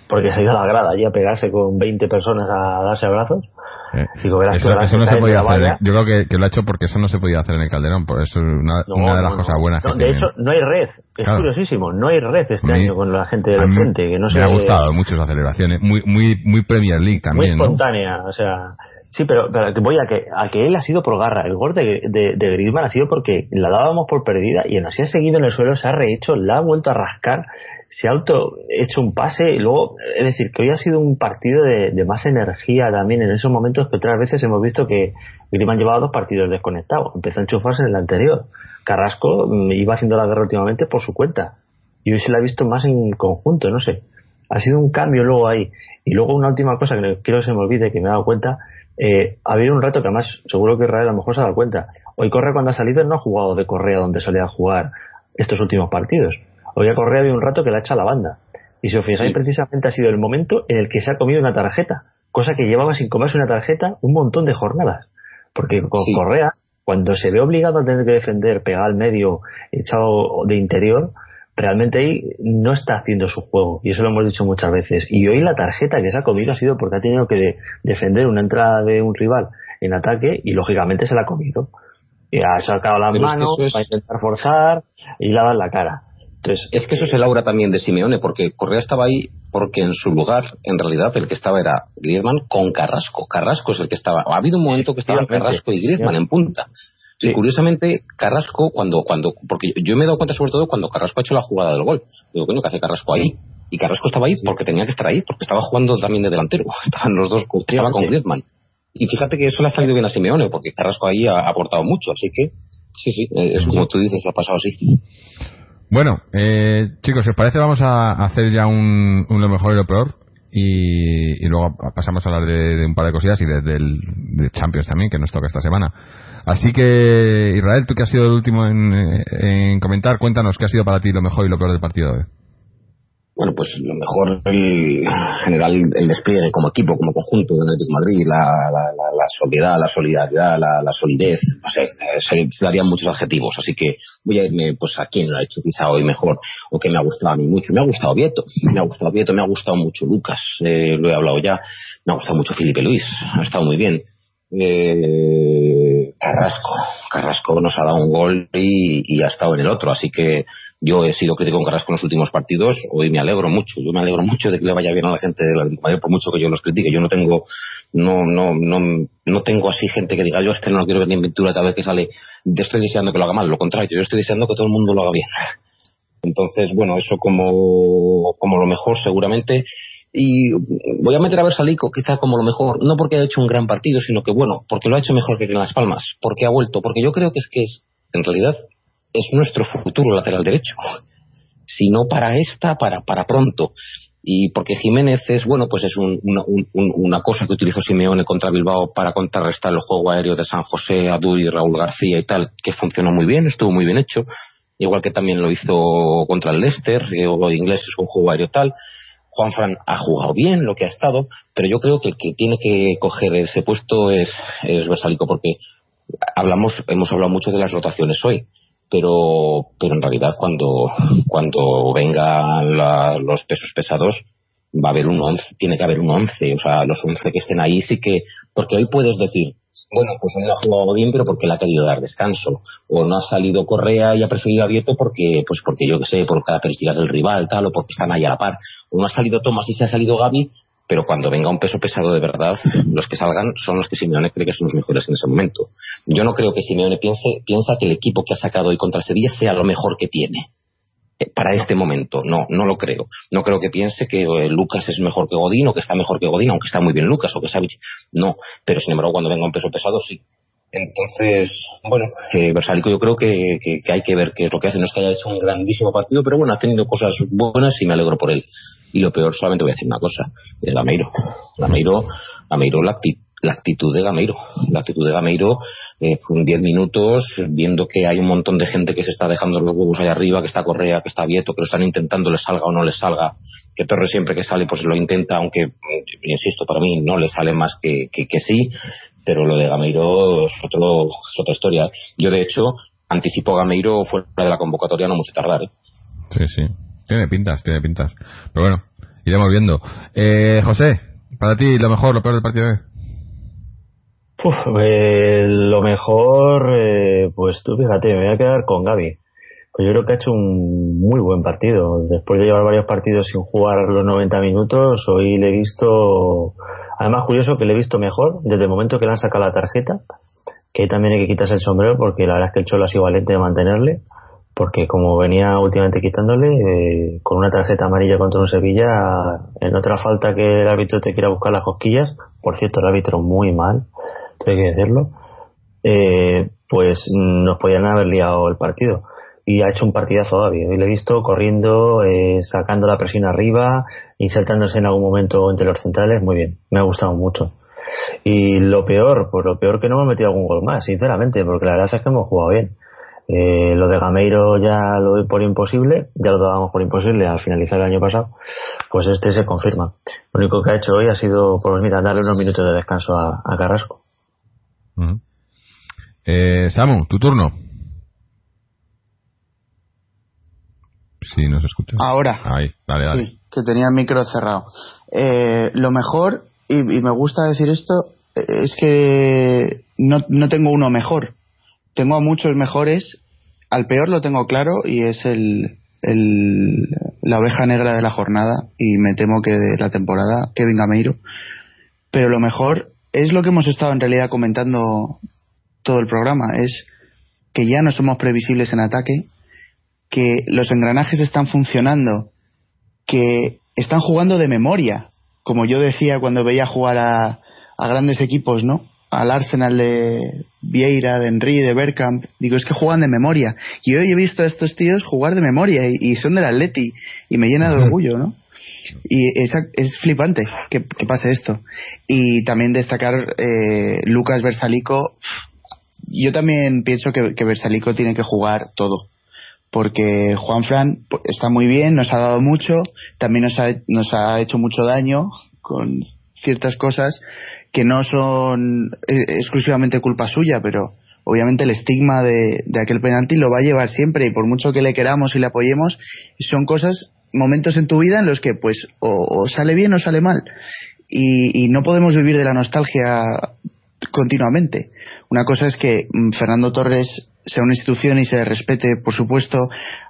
porque se ha ido a la grada allí a pegarse con 20 personas a darse abrazos. Eh, eso, no se podía hacer. Yo creo que, lo ha hecho porque eso no se podía hacer en el Calderón, por eso es una, una de las cosas buenas. que de hecho, no hay red. Es curiosísimo. No hay red este año con la gente del frente. Que no me ha gustado mucho esa celebración. Muy, muy, muy Premier League también. Muy espontánea. O sea, Sí, pero, pero voy a que, a que él ha sido por garra. El gol de, de, de Griezmann ha sido porque la dábamos por perdida y así ha seguido en el suelo, se ha rehecho, la ha vuelto a rascar, se ha auto hecho un pase y luego, es decir, que hoy ha sido un partido de, más energía también en esos momentos que otras veces hemos visto que Griezmann llevaba dos partidos desconectados. Empezó a enchufarse en el anterior. Carrasco mm, iba haciendo la guerra últimamente por su cuenta. Y hoy se la ha visto más en conjunto, no sé. Ha sido un cambio luego ahí. Y luego una última cosa que quiero que se me olvide, que me he dado cuenta, eh, ha habido un rato que además seguro que Israel a lo mejor se ha dado cuenta. Hoy Correa cuando ha salido no ha jugado de Correa donde solía jugar estos últimos partidos. Hoy a Correa había un rato que la ha hecho a la banda. Y si os fijáis, precisamente ha sido el momento en el que se ha comido una tarjeta, cosa que llevaba sin comerse una tarjeta un montón de jornadas. Porque con Correa, cuando se ve obligado a tener que defender, pegar al medio, echado de interior, realmente ahí no está haciendo su juego. Y eso lo hemos dicho muchas veces. Y hoy la tarjeta que se ha comido ha sido porque ha tenido que defender una entrada de un rival en ataque y lógicamente se la ha comido. Y ha sacado las manos para intentar forzar y la dado la cara entonces es que eso es el aura también de Simeone porque Correa estaba ahí porque en su lugar en realidad el que estaba era Griezmann con Carrasco Carrasco es el que estaba ha habido un momento que estaba Carrasco y Griezmann en punta y curiosamente, Carrasco, cuando, cuando, porque yo me he dado cuenta sobre todo cuando Carrasco ha hecho la jugada del gol. Digo, coño, ¿qué hace Carrasco ahí? Y Carrasco estaba ahí porque tenía que estar ahí, porque estaba jugando también de delantero. (laughs) Estaban los dos, estaba con Griezmann. Y fíjate que eso le ha salido bien a Simeone, porque Carrasco ahí ha aportado mucho, así que, sí, sí, eh, es como tú dices, ha pasado así. Bueno, eh, chicos, si os parece, vamos a hacer ya un, un lo mejor y lo peor. Y, luego pasamos a hablar de, un par de cosillas y de, de Champions también, que nos toca esta semana. Así que, Israel, tú que has sido el último en, comentar, cuéntanos qué ha sido para ti lo mejor y lo peor del partido de hoy. Bueno, pues lo mejor, el, general, el despliegue como equipo, como conjunto de Atlético Madrid, la, la, la, soledad, la solidaridad, la, solidez, no sé, se, darían muchos adjetivos. Así que voy a irme pues a quién lo ha hecho quizá hoy mejor o que me ha gustado a mí mucho. Me ha gustado Vieto, me ha gustado Vieto, me ha gustado mucho Lucas, eh, lo he hablado ya. Me ha gustado mucho Felipe Luis, ha estado muy bien. Eh, Carrasco. Carrasco nos ha dado un gol y, ha estado en el otro. Así que yo he sido crítico con Carrasco en los últimos partidos. Hoy me alegro mucho. Yo me alegro (laughs) mucho de que le vaya bien a la gente de la Madrid, por mucho que yo los critique. Yo no tengo, no, no, no, no tengo así gente que diga yo este no quiero ver ni en pintura cada vez que sale. Yo estoy deseando que lo haga mal. Lo contrario, yo estoy deseando que todo el mundo lo haga bien. (laughs) Entonces, bueno, eso como, como lo mejor seguramente. Y voy a meter a Versalico quizá como lo mejor, no porque haya hecho un gran partido, sino que bueno, porque lo ha hecho mejor que en Las Palmas, porque ha vuelto, porque yo creo que es que es, en realidad, es nuestro futuro lateral derecho. (laughs) Si no para esta, para, para pronto. Y porque Jiménez es, bueno, pues es una, cosa que utilizó Simeone contra Bilbao para contrarrestar el juego aéreo de San José, Adu y Raúl García y tal, que funcionó muy bien, estuvo muy bien hecho. Igual que también lo hizo contra el Leicester, eh, o inglés es un juego aéreo tal Juan Fran ha jugado bien lo que ha estado, pero yo creo que el que tiene que coger ese puesto es, es Versalico, porque hablamos, hemos hablado mucho de las rotaciones hoy, pero, pero en realidad cuando, cuando vengan los pesos pesados, va a haber un once, tiene que haber un once, o sea, los once que estén ahí sí que, porque hoy puedes decir, bueno, pues no ha jugado bien, pero porque le ha querido dar descanso, o no ha salido Correa y ha preferido abierto porque, pues porque yo que sé, por características del rival, tal, o porque están ahí a la par, o no ha salido Tomás y se ha salido Gaby, pero cuando venga un peso pesado de verdad, los que salgan son los que Simeone cree que son los mejores en ese momento. Yo no creo que Simeone piense, piensa que el equipo que ha sacado hoy contra Sevilla sea lo mejor que tiene para este momento. No, no lo creo. No creo que piense que eh, Lucas es mejor que Godín o que está mejor que Godín, aunque está muy bien Lucas o que Savic. No, pero sin embargo cuando venga un peso pesado sí. Entonces, bueno, eh, Versalico yo creo que, que, hay que ver qué es lo que hace. No es que haya hecho un grandísimo partido, pero bueno, ha tenido cosas buenas y me alegro por él. Y lo peor, solamente voy a decir una cosa, es Lameiro. Lameiro, Lameiro la, la actitud de Gameiro. La actitud de Gameiro, eh, con 10 minutos, viendo que hay un montón de gente que se está dejando los huevos ahí arriba, que está Correa, que está Vieto, que lo están intentando, les salga o no les salga. Que Torres siempre que sale, pues lo intenta, aunque, mm, insisto, para mí no le sale más que, que, sí. Pero lo de Gameiro es, otro, es otra historia. Yo, de hecho, anticipo Gameiro fuera de la convocatoria no mucho tardar. ¿eh? Sí, sí. Tiene pintas, tiene pintas. Pero bueno, iremos viendo. Eh, José, para ti, lo mejor, lo peor del partido de hoy. Eh, lo mejor, eh, pues tú fíjate, me voy a quedar con Gaby. Pues yo creo que ha hecho un muy buen partido. Después de llevar varios partidos sin jugar los 90 minutos, hoy le he visto, además curioso que le he visto mejor desde el momento que le han sacado la tarjeta, que también hay que quitarse el sombrero porque la verdad es que el Cholo ha sido valiente de mantenerle, porque como venía últimamente quitándole, eh, con una tarjeta amarilla contra un Sevilla, en otra falta que el árbitro te quiera buscar las cosquillas, por cierto el árbitro muy mal, hay que decirlo, eh, pues nos podían haber liado el partido. Y ha hecho un partidazo todavía Hoy le he visto corriendo, eh, sacando la presión arriba, insertándose en algún momento entre los centrales. Muy bien, me ha gustado mucho. Y lo peor, pues lo peor que no hemos metido algún gol más, sinceramente, porque la verdad es que hemos jugado bien. Eh, lo de Gameiro ya lo doy por imposible, ya lo dábamos por imposible al finalizar el año pasado, pues este se confirma. Lo único que ha hecho hoy ha sido, pues mira, darle unos minutos de descanso a Carrasco eh, Samu, tu turno. Si nos escuchas. Ahora. Ahí, dale, dale. que tenía el micro cerrado. Eh, lo mejor, y, me gusta decir esto, eh, es que no, no tengo uno mejor. Tengo a muchos mejores. Al peor lo tengo claro y es el, el, la oveja negra de la jornada y me temo que de la temporada, Kevin Gameiro. Pero lo mejor es lo que hemos estado en realidad comentando todo el programa, es que ya no somos previsibles en ataque, que los engranajes están funcionando, que están jugando de memoria, como yo decía cuando veía jugar a, grandes equipos, ¿no? Al Arsenal de Vieira, de Henry, de Bergkamp. Digo, es que juegan de memoria. Y hoy he visto a estos tíos jugar de memoria y, y son del Atleti y me llena de orgullo, ¿no? Y es, es flipante que, pase esto. Y también destacar eh, Lucas Versalico. Yo también pienso que, que Versalico tiene que jugar todo. Porque Juan Fran está muy bien, nos ha dado mucho, también nos ha, nos ha hecho mucho daño con ciertas cosas que no son eh, exclusivamente culpa suya, pero obviamente el estigma de, de, aquel penalti lo va a llevar siempre y por mucho que le queramos y le apoyemos, son cosas momentos en tu vida en los que pues o, sale bien o sale mal. Y, no podemos vivir de la nostalgia continuamente. Una cosa es que mm, Fernando Torres sea una institución y se le respete, por supuesto,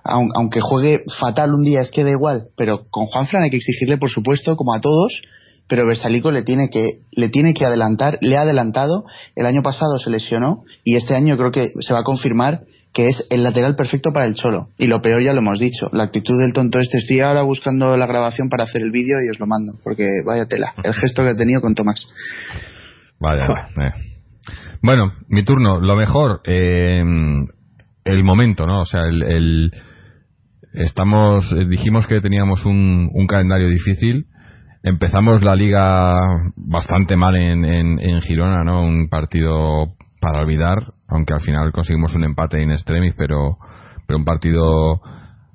aunque juegue fatal un día, es que da igual, pero con Juan Fran hay que exigirle, por supuesto, como a todos, pero Versalico le tiene que le tiene que adelantar, le ha adelantado, el año pasado se lesionó y este año creo que se va a confirmar que es el lateral perfecto para el Cholo. Y lo peor ya lo hemos dicho, la actitud del tonto este. Estoy ahora buscando la grabación para hacer el vídeo y os lo mando, porque vaya tela, el gesto que ha tenido con Tomás. Vaya. Eh. Bueno, mi turno. Lo mejor, eh, el momento, ¿no? O sea, el, estamos, eh, dijimos que teníamos un, un, calendario difícil. Empezamos la liga bastante mal en, en, en Girona, ¿no? Un partido para olvidar, aunque al final conseguimos un empate in extremis, pero, pero un partido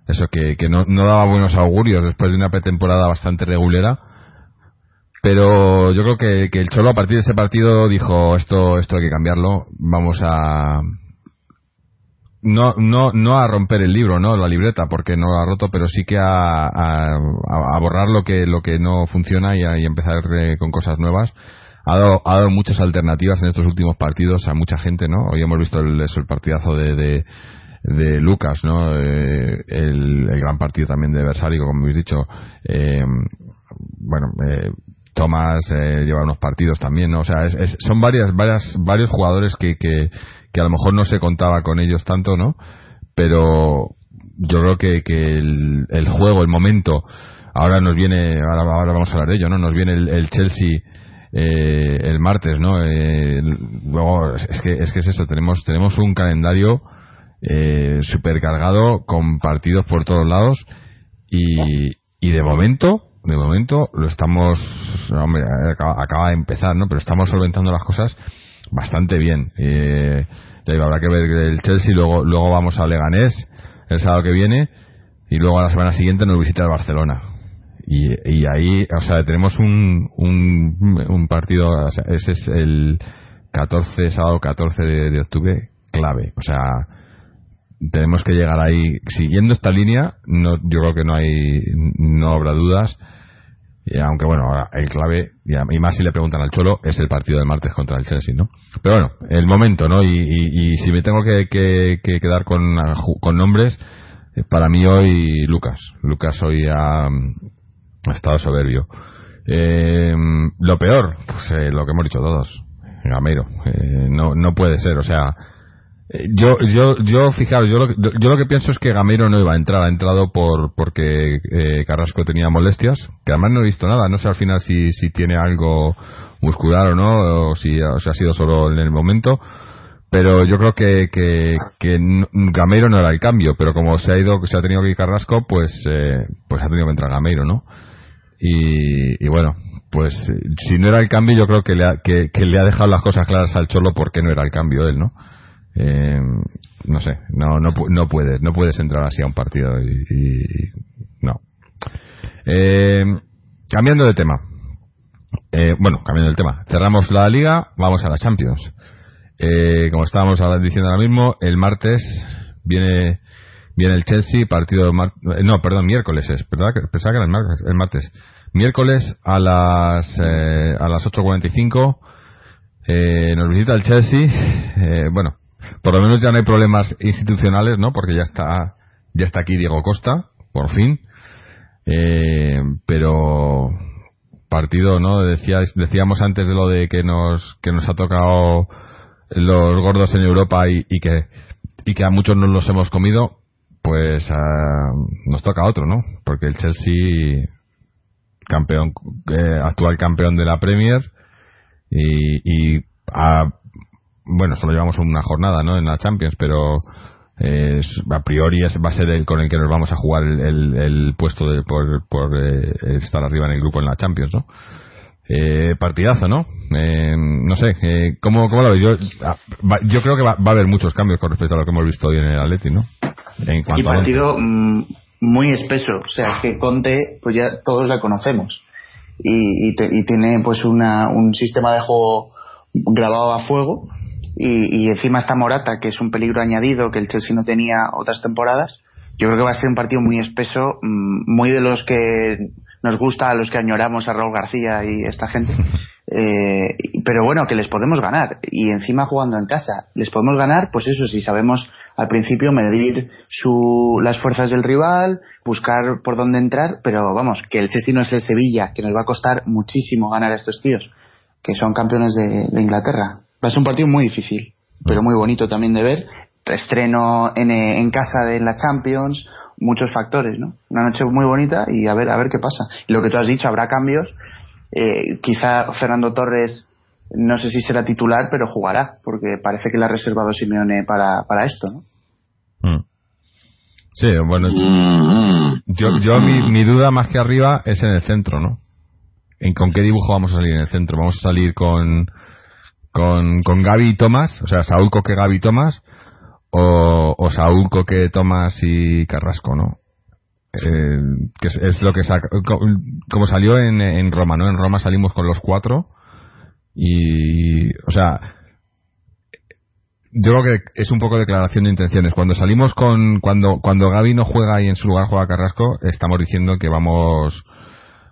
eso que, que no, no, daba buenos augurios después de una pretemporada bastante regulera. Pero yo creo que, que, el Cholo a partir de ese partido dijo esto esto hay que cambiarlo, vamos a no no no a romper el libro, no la libreta porque no lo ha roto, pero sí que a, a, borrar lo que lo que no funciona y, y empezar eh, con cosas nuevas ha dado, ha dado muchas alternativas en estos últimos partidos a mucha gente, ¿no? Hoy hemos visto el, partidazo de, de, Lucas, ¿no? Eh, el, gran partido también de Versálico, como habéis dicho. Eh, bueno, eh, Tomás eh, lleva unos partidos también, ¿no? O sea, es, son varias, varias, varios jugadores que, que, que a lo mejor no se contaba con ellos tanto, ¿no? Pero yo creo que, que el, el juego, el momento, ahora nos viene, ahora, ahora vamos a hablar de ello, ¿no? Nos viene el, el Chelsea eh, el martes, ¿no? Eh, luego, es que, es que es eso, tenemos, tenemos un calendario eh, supercargado con partidos por todos lados y, y de momento, de momento lo estamos, hombre, acaba, de empezar, ¿no? Pero estamos solventando las cosas bastante bien. Eh, habrá que ver el Chelsea, luego, luego vamos a Leganés el sábado que viene y luego a la semana siguiente nos visita el Barcelona. Y, y ahí, o sea, tenemos un, un, partido, ese es el 14, sábado 14 de, octubre, clave. O sea, tenemos que llegar ahí siguiendo esta línea no yo creo que no hay no habrá dudas. Y aunque bueno el clave y más si le preguntan al cholo es el partido del martes contra el Chelsea no pero bueno el momento no y, y, si me tengo que, que, que quedar con, con nombres para mí hoy Lucas. Lucas hoy ha, ha estado soberbio eh, lo peor pues eh, lo que hemos dicho todos Gamero eh, no no puede ser o sea eh, yo, yo, yo, fijaros, yo lo, yo lo que pienso es que Gamero no iba a entrar, ha entrado por porque Carrasco tenía molestias, que además no he visto nada, no sé al final si, si tiene algo muscular o no, o si, ha sido solo en el momento, pero yo creo que, que, que Gamero no era el cambio, pero como se ha ido, se ha tenido que ir Carrasco, pues, eh, pues ha tenido que entrar Gamero, ¿no? Y, bueno, pues si no era el cambio, yo creo que le ha, que, le ha dejado las cosas claras al Cholo porque no era el cambio él, ¿no? Eh, no sé, no, no, no puedes, no puedes entrar así a un partido y, no. Eh, cambiando de tema. Eh, bueno, cambiando de tema. Cerramos la liga, vamos a la Champions. como estábamos diciendo ahora mismo, el martes viene viene el Chelsea, partido no, perdón, miércoles es, ¿verdad? Pensaba que era el martes. Miércoles a las a las 8:45 nos visita el Chelsea. bueno, por lo menos ya no hay problemas institucionales, ¿no? Porque ya está, ya está aquí Diego Costa, por fin. Eh, pero partido, ¿no? decíamos antes de lo de que nos, que nos ha tocado los gordos en Europa y, que, y que a muchos nos los hemos comido, pues ah, nos toca otro, ¿no? Porque el Chelsea, campeón, eh, actual campeón de la Premier, y, y bueno, solo llevamos una jornada ¿no? en la Champions, pero eh, a priori va a ser el con el que nos vamos a jugar el, el, puesto de, por, por eh, estar arriba en el grupo en la Champions, ¿no? Eh, partidazo, ¿no? Eh, no sé, eh, ¿cómo, ¿cómo, lo ves? Yo, ah, yo creo que va, va, a haber muchos cambios con respecto a lo que hemos visto hoy en el Atleti, ¿no? En y partido mm, muy espeso, o sea, que Conte, pues ya todos la conocemos. Y, y, y tiene pues una, un sistema de juego grabado a fuego y, encima está Morata, que es un peligro añadido que el Chelsea no tenía otras temporadas. Yo creo que va a ser un partido muy espeso, mm, muy de los que nos gusta, a los que añoramos a Raúl García y esta gente. (laughs) Eh, pero bueno, que les podemos ganar. Y encima jugando en casa, les podemos ganar, pues eso, si sabemos al principio medir su, las fuerzas del rival, buscar por dónde entrar, pero vamos, que el Chelsea no es el Sevilla, que nos va a costar muchísimo ganar a estos tíos, que son campeones de Inglaterra. Va a ser un partido muy difícil, pero muy bonito también de ver. Estreno en, eh, en casa de la Champions, muchos factores, ¿no? Una noche muy bonita y a ver, a ver qué pasa. lo que tú has dicho, habrá cambios. Eh, quizá Fernando Torres, no sé si será titular, pero jugará, porque parece que le ha reservado Simeone para, para esto, ¿no? Mm. Sí, bueno, yo, yo mi, mi, duda más que arriba es en el centro, ¿no? ¿En con qué dibujo vamos a salir en el centro? ¿Vamos a salir con con, con Gaby y Tomás, o sea, Saúl Coque, Gaby y Tomás, o, o Saúl Coque, Tomás y Carrasco, ¿no? Eh, que es, lo que saca, como salió en, en Roma, ¿no? En Roma salimos con los cuatro y, o sea, yo creo que es un poco declaración de intenciones. Cuando salimos con, cuando, cuando Gaby no juega y en su lugar juega Carrasco, estamos diciendo que vamos,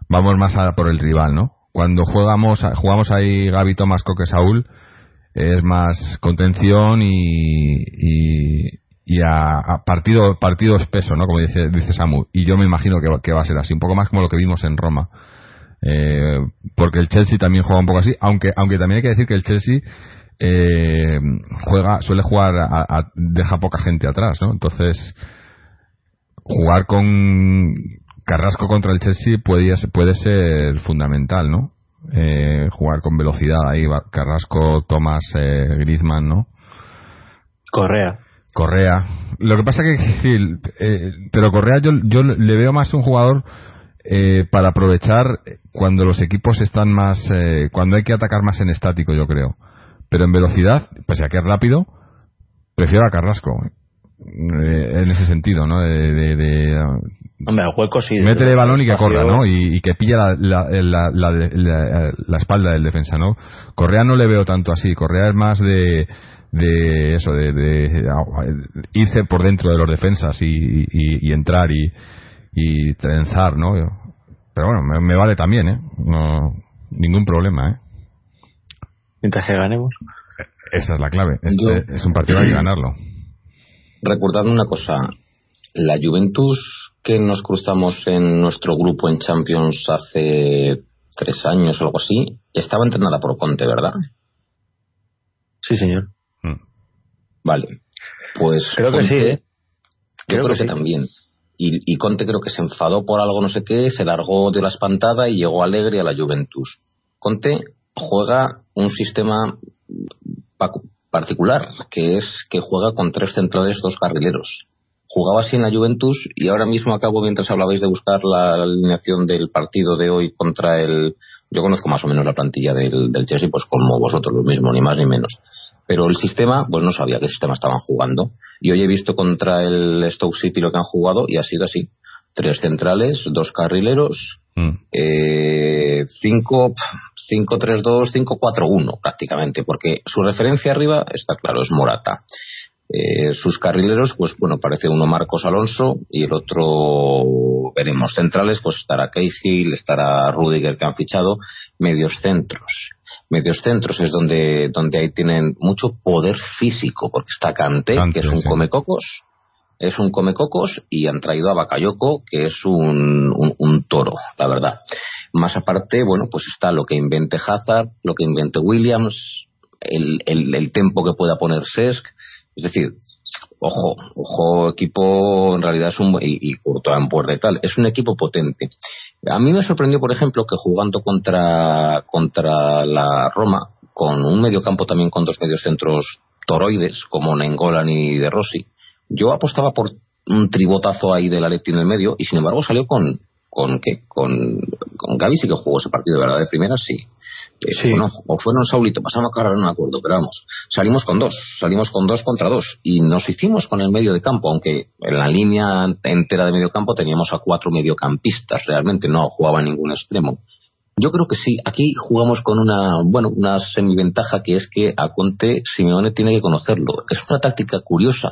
vamos más a por el rival, ¿no? cuando jugamos, jugamos ahí Gaby, Tomás, Coque, Saúl, es más contención y, y, a, partido partido espeso, ¿no? Como dice, dice Samu. Y yo me imagino que, que va a ser así, un poco más como lo que vimos en Roma. Eh, porque el Chelsea también juega un poco así, aunque aunque también hay que decir que el Chelsea eh, juega suele jugar a, deja poca gente atrás, ¿no? Entonces jugar con Carrasco contra el Chelsea puede, puede ser fundamental, ¿no? Eh, jugar con velocidad ahí, Carrasco, Tomás, eh, Griezmann, ¿no? Correa. Correa. Lo que pasa que sí, eh, pero Correa yo, yo le veo más un jugador eh, para aprovechar cuando los equipos están más, eh, cuando hay que atacar más en estático, yo creo. Pero en velocidad, pues ya que es rápido, prefiero a Carrasco. Eh, en ese sentido, ¿no? De, de, de, Hombre, el hueco sí. Métele balón y que corra, ¿no? Y, y que pilla la, la, la, la, espalda del defensa, ¿no? Correa no le veo tanto así. Correa es más de, de eso, de, de, irse por dentro de los defensas y, y, y entrar y, y trenzar, ¿no? Pero bueno, me, me, vale también, ¿eh? No, ningún problema, ¿eh? Mientras que ganemos. Esa es la clave. Este es un partido que hay que ganarlo. Recordadme una cosa. La Juventus que nos cruzamos en nuestro grupo en Champions hace tres años o algo así, estaba entrenada por Conte, ¿verdad? Sí, señor. Mm. Vale. Pues creo Conte, que sí, ¿eh? Creo, creo que, que sí. también. Y, y, Conte creo que se enfadó por algo no sé qué, se largó de la espantada y llegó alegre a la Juventus. Conte juega un sistema particular, que es que juega con tres centrales, dos carrileros. Jugaba así en la Juventus y ahora mismo acabo, mientras hablabais de buscar la alineación del partido de hoy contra el... Yo conozco más o menos la plantilla del, del Chelsea, pues como vosotros lo mismo, ni más ni menos. Pero el sistema, pues no sabía qué sistema estaban jugando. Y hoy he visto contra el Stoke City lo que han jugado y ha sido así. Tres centrales, dos carrileros, mm. eh, 5, 5, 3, 2, 5, 4, 1 prácticamente, porque su referencia arriba está claro, es Morata. Eh, sus carrileros, pues bueno, parece uno Marcos Alonso y el otro veremos centrales, pues estará Cahill, estará Rudiger que han fichado, medios centros. Medios centros es donde, donde ahí tienen mucho poder físico, porque está Cante, que es un sí. comecocos, es un comecocos y han traído a Bakayoko, que es un, un, un, toro, la verdad. Más aparte, bueno, pues está lo que invente Hazard, lo que invente Williams, el, el, tempo que pueda poner Sesk, es decir, ojo, ojo, equipo en realidad es un y, y Courtois en puerta y tal, es un equipo potente. A mí me sorprendió, por ejemplo, que jugando contra contra la Roma con un mediocampo también con dos mediocentros toroides como Nengolan y De Rossi, yo apostaba por un tribotazo ahí del Atleti en el medio y sin embargo salió con con qué con con Gavi sí que jugó ese partido de verdad de primera sí eh, Sí. bueno, o fueron Saulito, pasamos a cargar, no me acuerdo, pero vamos, salimos con dos, salimos con dos contra dos y nos hicimos con el medio de campo, aunque en la línea entera de medio campo teníamos a cuatro mediocampistas, realmente no jugaba ningún extremo. Yo creo que sí, aquí jugamos con una, bueno, una semiventaja que es que a Conte Simeone tiene que conocerlo. Es una táctica curiosa,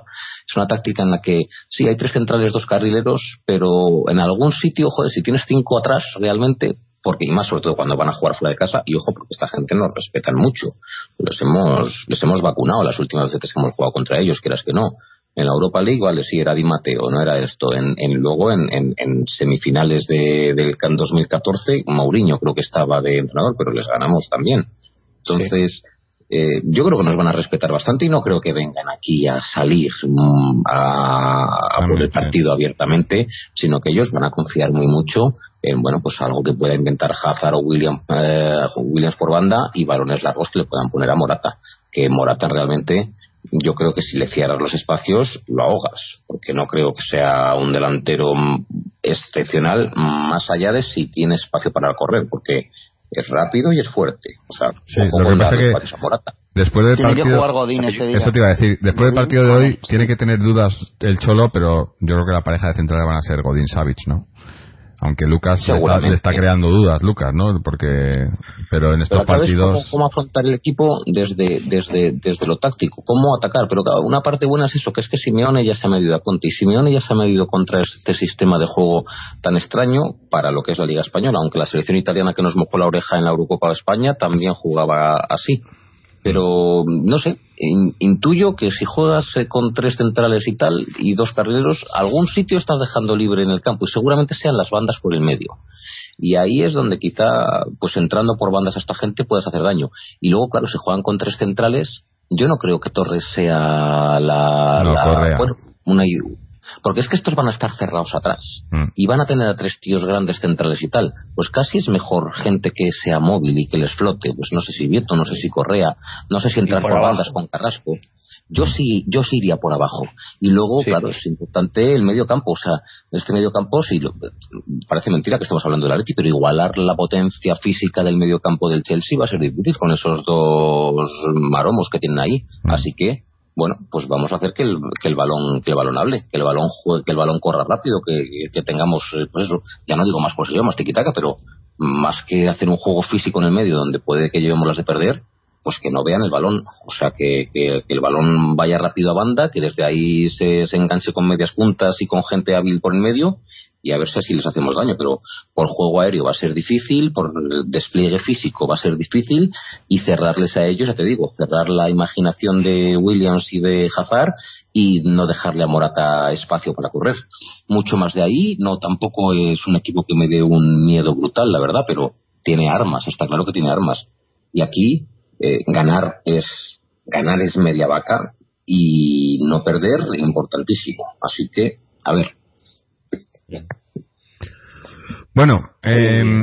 es una táctica en la que sí hay tres centrales, dos carrileros, pero en algún sitio, joder, si tienes cinco atrás realmente, porque y más sobre todo cuando van a jugar fuera de casa y ojo porque esta gente nos respetan mucho les hemos les hemos vacunado las últimas veces que hemos jugado contra ellos quieras que no en la Europa League vale sí era Di Matteo no era esto. En, en luego en, en, en, semifinales de, del CAN 2014 Mourinho creo que estaba de entrenador pero les ganamos también. Entonces sí. Eh, yo creo que nos van a respetar bastante y no creo que vengan aquí a salir mm, a, a por el partido abiertamente, sino que ellos van a confiar muy mucho en bueno pues algo que pueda inventar Hazard o William, eh, Williams por banda y balones largos que le puedan poner a Morata, que Morata realmente yo creo que si le cierras los espacios lo ahogas, porque no creo que sea un delantero excepcional más allá de si tiene espacio para correr, porque es rápido y es fuerte. O sea, sí, lo que pasa que después del tiene partido, que jugar Godín ese día. eso te iba a decir, después del partido de hoy tiene que tener dudas el Cholo, pero yo creo que la pareja de centrales van a ser Godín Savic, ¿no? Aunque Lucas le está, le está, creando dudas, Lucas, ¿no? Porque, pero en estos pero partidos. Cómo, cómo, afrontar el equipo desde, desde, desde lo táctico, cómo atacar. Pero claro, una parte buena es eso, que es que Simeone ya se ha medido a Conte. Y Simeone ya se ha medido contra este sistema de juego tan extraño para lo que es la Liga Española. Aunque la selección italiana que nos mojó la oreja en la Eurocopa de España también jugaba así pero no sé, in, intuyo que si juegas eh, con tres centrales y tal y dos carrileros, algún sitio estás dejando libre en el campo y seguramente sean las bandas por el medio. Y ahí es donde quizá, pues entrando por bandas a esta gente puedes hacer daño. Y luego, claro, si juegan con tres centrales, yo no creo que Torres sea la, no, la bueno, una porque es que estos van a estar cerrados atrás mm. y van a tener a tres tíos grandes centrales y tal. Pues casi es mejor gente que sea móvil y que les flote. Pues no sé si Vieto, no sé si Correa, no sé si entrar por, por bandas con Carrasco. Yo sí, yo sí iría por abajo. Y luego, claro, es importante el medio campo. O sea, este medio campo, sí, parece mentira que estamos hablando de la Leti, pero igualar la potencia física del medio campo del Chelsea va a ser difícil con esos dos maromos que tienen ahí. Mm. Así que, bueno, pues vamos a hacer que el, que el balón que el balón hable, que el balón que el balón corra rápido, que, que tengamos, eh, pues eso, ya no digo más posesión, más tiquitaca, pero más que hacer un juego físico en el medio donde puede que llevemos las de perder, pues que no vean el balón, o sea, que, que, el balón vaya rápido a banda, que desde ahí se, se, enganche con medias puntas y con gente hábil por el medio y a ver si así les hacemos daño, pero por juego aéreo va a ser difícil, por despliegue físico va a ser difícil y cerrarles a ellos, ya te digo, cerrar la imaginación de Williams y de Hazard y no dejarle a Morata espacio para correr. Mucho más de ahí, no tampoco es un equipo que me dé un miedo brutal, la verdad, pero tiene armas, está claro que tiene armas. Y aquí eh, ganar es ganar es media vaca y no perder importantísimo. Así que, a ver. Bueno, eh,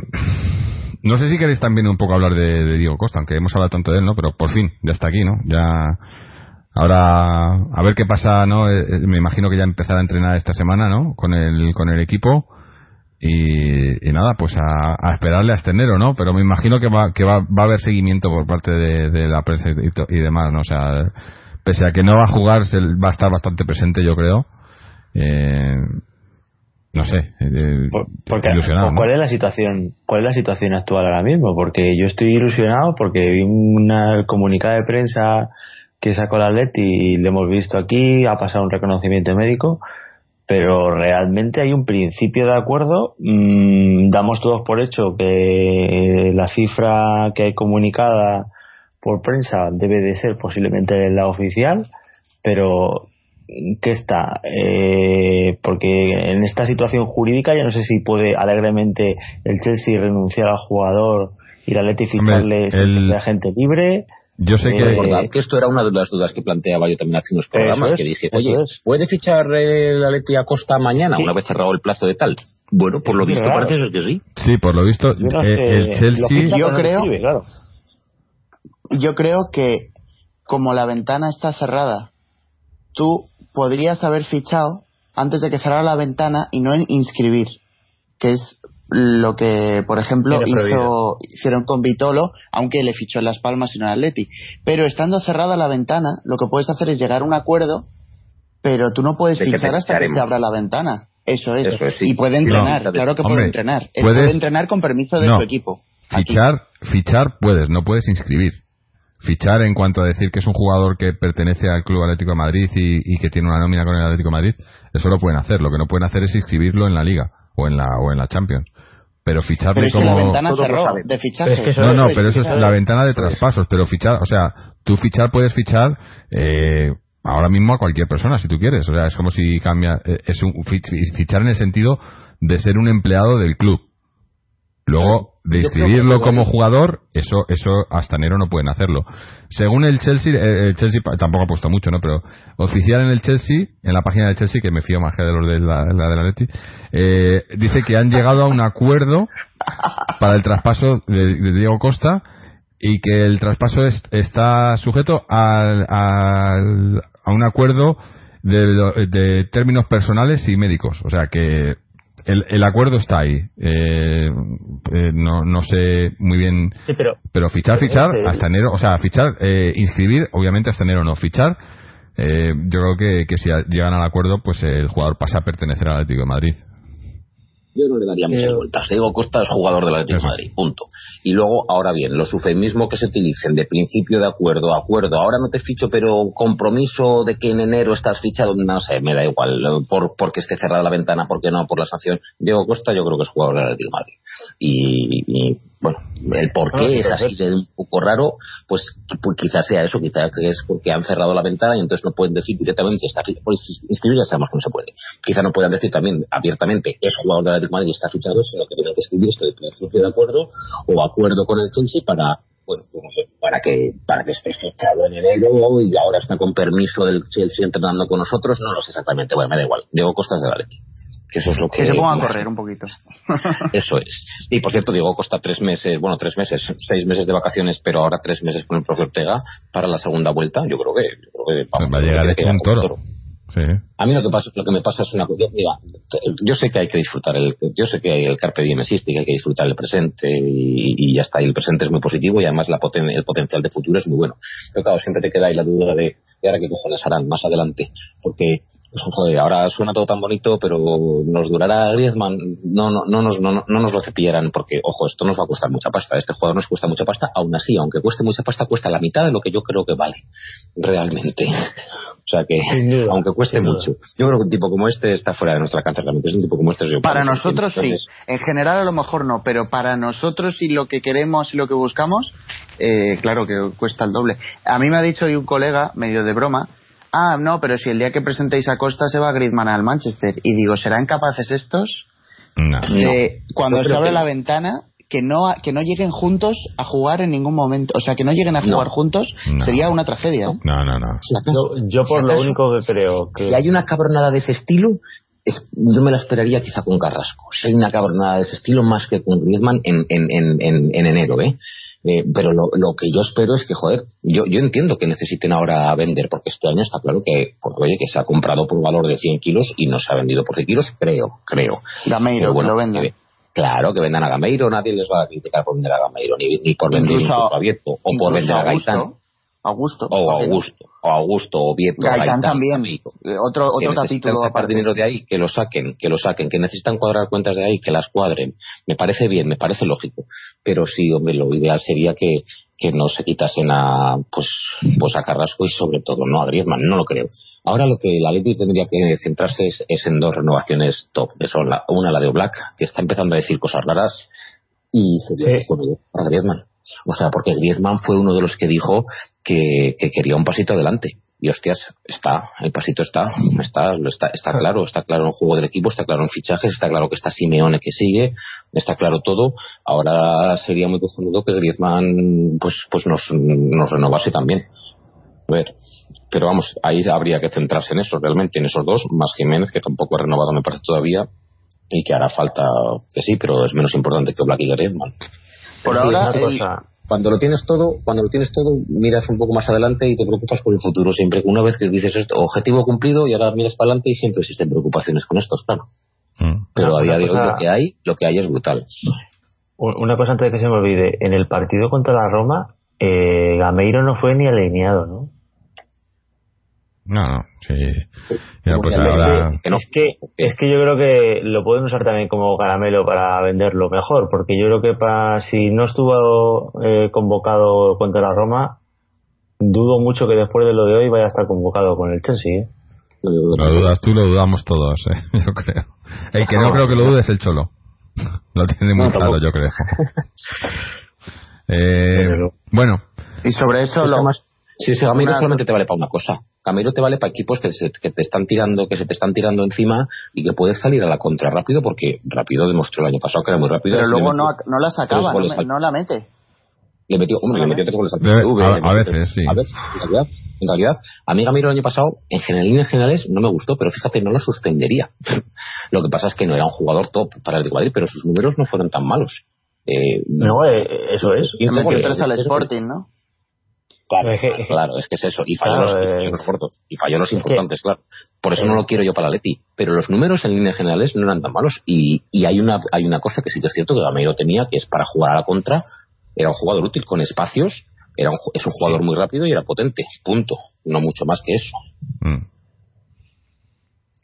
no sé si queréis también un poco hablar de, Diego Costa, aunque hemos hablado tanto de él, ¿no? Pero por fin, ya está aquí, ¿no? Ya ahora a ver qué pasa, ¿no? Eh, me imagino que ya empezará a entrenar esta semana, ¿no? Con el con el equipo y, nada, pues a, esperarle hasta enero, ¿no? Pero me imagino que va, que va, va a haber seguimiento por parte de, la prensa y, demás, ¿no? O sea, pese a que no va a jugar, va a estar bastante presente, yo creo. Eh, no sé, eh, porque, ¿cuál es la situación cuál es la situación actual ahora mismo? Porque yo estoy ilusionado porque vi una comunicada de prensa que sacó la Leti y le hemos visto aquí, ha pasado un reconocimiento médico pero realmente hay un principio de acuerdo. Mm, damos todos por hecho que la cifra que hay comunicada por prensa debe de ser posiblemente la oficial, pero ¿qué está? Eh, porque en esta situación jurídica ya no sé si puede alegremente el Chelsea renunciar al jugador, ir a Leti ficharle el... agente libre yo sé que... Que esto era una de las dudas que planteaba yo también hace unos programas, que dije, oye, ¿puede fichar eh, la Leti a Costa mañana, una vez cerrado el plazo de tal? Bueno, por lo visto parece ser que sí. Sí, por lo visto, eh, el Chelsea... Yo creo, yo creo que como la ventana está cerrada, tú podrías haber fichado antes de que cerrara la ventana y no en inscribir, que es lo que, por ejemplo, hizo, hicieron con Vitolo, aunque le fichó en Las Palmas y no en Atleti. Pero estando cerrada la ventana, lo que puedes hacer es llegar a un acuerdo, pero tú no puedes fichar hasta que se abra la ventana. Eso es. Y puede entrenar, claro que puede entrenar. puede entrenar con permiso de su equipo. Fichar, fichar puedes, no puedes inscribir. Fichar en cuanto a decir que es un jugador que pertenece al Club Atlético de Madrid y, y que tiene una nómina con el Atlético de Madrid, eso lo pueden hacer. Lo que no pueden hacer es inscribirlo en la Liga o en la, o en la Champions. Pero ficharle como la ventana cerró de fichajes no no pero eso es la ventana de traspasos pero fichar o sea tú fichar puedes fichar eh, ahora mismo a cualquier persona si tú quieres. O sea es como si cambia eh, es un fichar en el sentido de ser un empleado del club Luego, de inscribirlo como jugador, eso eso hasta enero no pueden hacerlo. Según el Chelsea, eh, el Chelsea tampoco ha puesto mucho, ¿no? Pero oficial en el Chelsea, en la página del Chelsea, que me fío más que de los de la, de la Leti, eh, dice que han llegado a un acuerdo para el traspaso de, Diego Costa y que el traspaso está sujeto al, a un acuerdo de, de términos personales y médicos. O sea que el, el acuerdo está ahí. Eh, eh, no, no sé muy bien. pero, pero fichar, fichar hasta enero. O sea, fichar, eh, inscribir, obviamente hasta enero no. Fichar, eh, yo creo que, que si llegan al acuerdo, pues el jugador pasa a pertenecer al Atlético de Madrid yo no le daría muchas vueltas. Diego Costa es jugador del Atlético de Madrid, punto. Y luego, ahora bien, los eufemismos que se utilicen de principio de acuerdo, acuerdo, ahora no te ficho, pero compromiso de que en enero estás fichado, no sé, me da igual, por porque esté cerrada la ventana, porque no, por la sanción. Diego Costa yo creo que es jugador del Atlético de Madrid. y bueno, el por qué es así de un poco raro, pues, pues, quizás sea eso, quizás es porque han cerrado la ventana y entonces no pueden decir directamente, está pues inscribir ya sabemos que no se puede. Quizá no puedan decir también abiertamente, es jugador de la Atlético Madrid y está fichado, sino que tienen que escribir esto de de acuerdo o acuerdo con el Chelsea para bueno, pues para que para que esté fichado en enero y ahora está con permiso del Chelsea entrenando con nosotros, no lo sé exactamente, bueno, me da igual. Diego Costas de Valencia. Que eso es lo que. Que se ponga a correr un poquito. (laughs) (laughs) Eso es. Y por cierto, Diego Costa tres meses, bueno, tres meses, seis meses de vacaciones, pero ahora tres meses con el profe Ortega para la segunda vuelta. Yo creo que. Yo creo que va a llegar hecho un toro. Sí. A mí lo que pasa, lo que me pasa es una cosa. Yo, sé que hay que disfrutar el, yo sé que el carpe diem existe, que hay que disfrutar el presente y, y ya está. Y el presente es muy positivo y además la poten, el potencial de futuro es muy bueno. Pero claro, siempre te queda ahí la duda de, ahora qué cojones harán más adelante, porque joder, ahora suena todo tan bonito, pero nos durará Griezmann, no, no, no, nos, no, no nos lo cepillarán, porque, ojo, esto nos va a costar mucha pasta, este jugador nos cuesta mucha pasta, aún así, aunque cueste mucha pasta, cuesta la mitad de lo que yo creo que vale, realmente. (laughs) O sea que, aunque cueste mucho. Yo creo que un tipo como este está fuera de nuestra cancha realmente. Es un tipo como este. Yo para nosotros sí. En general a lo mejor no, pero para nosotros y lo que queremos y lo que buscamos, eh, claro que cuesta el doble. A mí me ha dicho hoy un colega, medio de broma, ah, no, pero si el día que presentéis a Costa se va Griezmann al Manchester. Y digo, ¿serán capaces estos? No. De, cuando se abre la ventana, que no que no lleguen juntos a jugar en ningún momento, o sea, que no lleguen a jugar juntos No. sería una tragedia. No, no, no. Yo, yo por lo único que creo que... Si hay una cabronada de ese estilo, es- yo me la esperaría quizá con Carrasco. Si hay una cabronada de ese estilo, más que con Griezmann en, en, en, en, en enero, ¿eh? Eh, pero lo, lo que yo espero es que, joder, yo, yo entiendo que necesiten ahora vender, porque este año está claro que, pues, oye, que se ha comprado por valor de 100 kilos y no se ha vendido por 100 kilos, creo, creo. Gameiro, bueno, que lo vendan. que- Claro, que vendan a Gameiro, nadie les va a criticar por vender a Gameiro, ni, ni por vender Incluso- a Vieto, o por vender a Gaitán, Augusto. O a Augusto, o a Augusto, o Vieto, Gaitán Gaitán, también. Eh, Otro, que otro capítulo sacar aparte. dinero de ahí, que lo saquen, que lo saquen, que necesitan cuadrar cuentas de ahí, que las cuadren. Me parece bien, me parece lógico. Pero sí, hombre, lo ideal sería que, que no se quitasen a, pues, pues a Carrasco y sobre todo no a Griezmann, no lo creo. Ahora lo que la Leti tendría que centrarse es, es en dos renovaciones top, que son la, una la de Oblak, que está empezando a decir cosas raras, y sería Sí. para Griezmann. O sea, porque Griezmann fue uno de los que dijo que, que quería un pasito adelante. Y hostias, está, el pasito está, está, está, está claro, está claro en el juego del equipo, está claro en fichajes, está claro que está Simeone que sigue, está claro todo. Ahora sería muy cojonudo que Griezmann pues, pues nos, nos renovase también. A ver, pero vamos, ahí habría que centrarse en eso, realmente, en esos dos, más Jiménez, que tampoco ha renovado, me parece todavía, y que hará falta que sí, pero es menos importante que Black y Griezmann. Por Sí, ahora, el- Cuando lo tienes todo, cuando lo tienes todo, miras un poco más adelante y te preocupas por el futuro siempre. Una vez que dices esto, objetivo cumplido y ahora miras para adelante y siempre existen preocupaciones con estos, claro. Mm. Pero a día de hoy lo que hay, lo que hay es brutal. una cosa antes de que se me olvide. En el partido contra la Roma, eh, Gameiro no fue ni alineado, ¿no? No, no, sí. Mira, pues ahora... Es que, es que yo creo que lo pueden usar también como caramelo para venderlo mejor, porque yo creo que para, si no estuvo eh, convocado contra la Roma, dudo mucho que después de lo de hoy vaya a estar convocado con el Chelsea. ¿eh? Lo dudas tú, lo dudamos todos, ¿eh? (laughs) yo creo. El que no creo que lo dude es el Cholo. (laughs) Lo tiene muy No, claro, tampoco. yo creo. (laughs) eh, bueno, y sobre eso, lo, además, si ese Gameiro una- solamente te vale para una cosa. Gameiro te vale para equipos que, se- que te están tirando, que se te están tirando encima y que puedes salir a la contra rápido porque rápido demostró el año pasado que era muy rápido. pero luego no, no la sacaba, no, goles me- al- no la mete. Le metió, hombre, le metió tres goles al PSV, a- le a veces, sí. A ver, en realidad, en realidad, a mí Gamiro el año pasado, en general, en líneas generales, no me gustó, pero fíjate, no lo suspendería. (laughs) Lo que pasa es que no era un jugador top para el de Madrid, pero sus números no fueron tan malos. Eh, No, eh, eso es. Le metió tres al Sporting, ¿no? Claro, Es que- claro, es que es eso. Y falló, Claro, los, eh, los cortos. Y falló los que- importantes, claro. Por eso eh, no lo quiero yo para Leti. Pero los números en líneas generales no eran tan malos. Y, y hay una hay una cosa que sí que es cierto que Gameiro tenía, que es para jugar a la contra, era un jugador útil con espacios, era un, es un jugador muy rápido y era potente. Punto. No mucho más que eso. mm.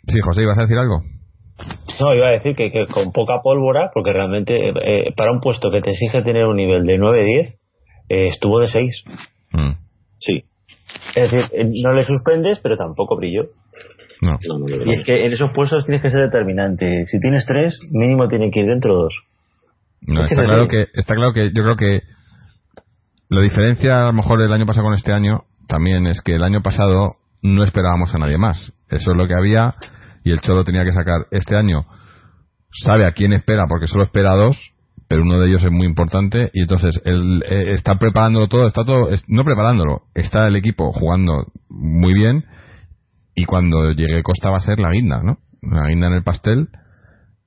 sí, José, ¿ibas a decir algo? No, iba a decir que, que con poca pólvora, porque realmente eh, para un puesto que te exige tener un nivel de 9-10, eh, estuvo de 6. Mm. Sí. Es decir, eh, no le suspendes, pero tampoco brilló. No. Y es que en esos puestos tienes que ser determinante. Si tienes 3, mínimo tienen que ir dentro 2. No, Es que está es claro que está claro que yo creo que la diferencia a lo mejor del año pasado con este año también es que el año pasado no esperábamos a nadie más. Eso es lo que había y el Cholo tenía que sacar este año. Sabe a quién espera porque solo espera a dos, pero uno de ellos es muy importante y entonces él eh, está preparándolo todo, está todo es- no preparándolo, está el equipo jugando muy bien y cuando llegue Costa va a ser la guinda, ¿no? La guinda en el pastel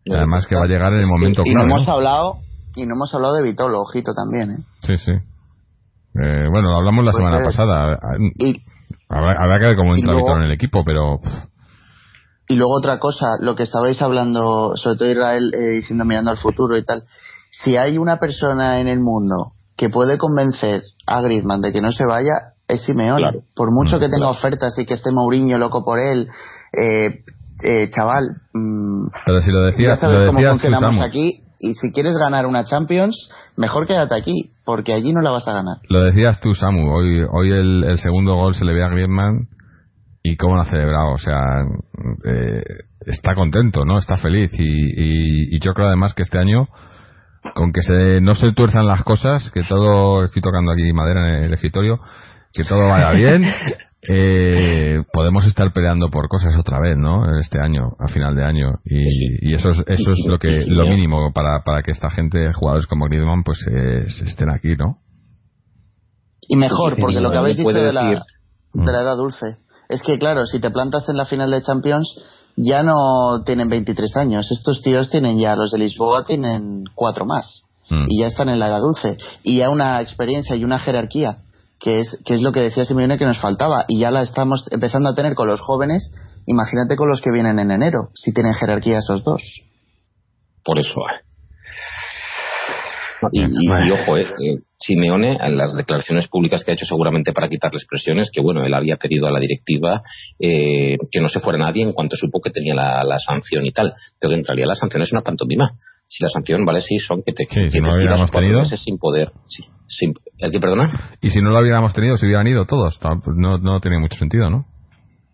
Además que va a llegar en el momento y, clave, no hemos ¿no? hablado y no hemos hablado de Vitolo, ojito también, ¿eh? Sí, sí. Eh, bueno, lo hablamos la Pues, semana eh, pasada. Y, Habrá, habrá que ver cómo y entra luego- Víctor en el equipo, pero y luego otra cosa, lo que estabais hablando, sobre todo Israel, eh, diciendo mirando al futuro y tal. Si hay una persona en el mundo que puede convencer a Griezmann de que no se vaya, es Simeone. Claro. Por mucho Mm, que tenga claro. ofertas y que esté Mourinho loco por él, eh, eh, chaval, mm, pero si lo ya decías, sabes lo cómo decías funcionamos aquí. Y si quieres ganar una Champions, mejor quédate aquí, porque allí no la vas a ganar. Lo decías tú, Samu. Hoy, hoy el, el segundo gol se le ve a Griezmann y cómo lo ha celebrado. O sea, eh, está contento, ¿no? Está feliz. Y, y, y yo creo además que este año, con que se, no se tuerzan las cosas, que todo, estoy tocando aquí madera en el escritorio, que todo vaya bien, (laughs) eh, podemos estar peleando por cosas otra vez, ¿no? Este año, a final de año. Y, y eso es, eso es lo que, lo mínimo para, para que esta gente, jugadores como Griezmann, pues eh, estén aquí, ¿no? Y mejor, porque lo que habéis dicho de la, de la edad dulce. Es que, claro, si te plantas en la final de Champions, ya no tienen 23 años. Estos tíos tienen ya, los de Lisboa tienen cuatro más. Mm. Y ya están en la edad dulce. Y ya una experiencia y una jerarquía, que es, que es lo que decía Simeone que nos faltaba. Y ya la estamos empezando a tener con los jóvenes. Imagínate con los que vienen en enero, si tienen jerarquía esos dos. Por eso. eh. Y, y- y ojo, eh, eh, Simeone, en las declaraciones públicas que ha hecho seguramente para quitarles presiones, que bueno, él había pedido a la directiva eh, que no se fuera nadie en cuanto supo que tenía la, la sanción y tal. Pero que en realidad la sanción es una pantomima. Si la sanción, vale, sí, son que te, Sí, que si te no tiras tenido. meses sin poder. Sí, sin, ¿El que perdona? Y si no lo hubiéramos tenido, se hubieran ido todos. No, no tenía mucho sentido, ¿no?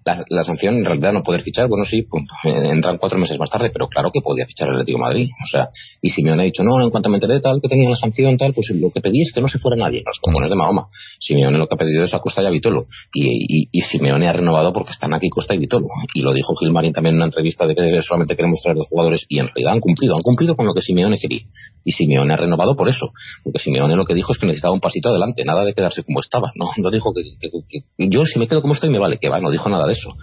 La, la sanción en realidad no poder fichar, bueno, sí, pues, entran cuatro meses más tarde, pero claro que podía fichar el Atlético de Madrid. O sea, y Simeone ha dicho, no, en cuanto me enteré tal, que tenía la sanción, tal, pues lo que pedí es que no se fuera nadie. Los comunes de Mahoma. Simeone lo que ha pedido es a Costa y a Vitolo. Y, y, y Simeone ha renovado porque están aquí Costa y Vitolo. Y lo dijo Gilmarín también en una entrevista de que solamente queremos traer los jugadores y en realidad han cumplido, han cumplido con lo que Simeone quería. Y Simeone ha renovado por eso. Porque Simeone lo que dijo es que necesitaba un pasito adelante, nada de quedarse como estaba. No, no dijo que- que yo si me quedo como estoy me vale, que va, no dijo nada de eso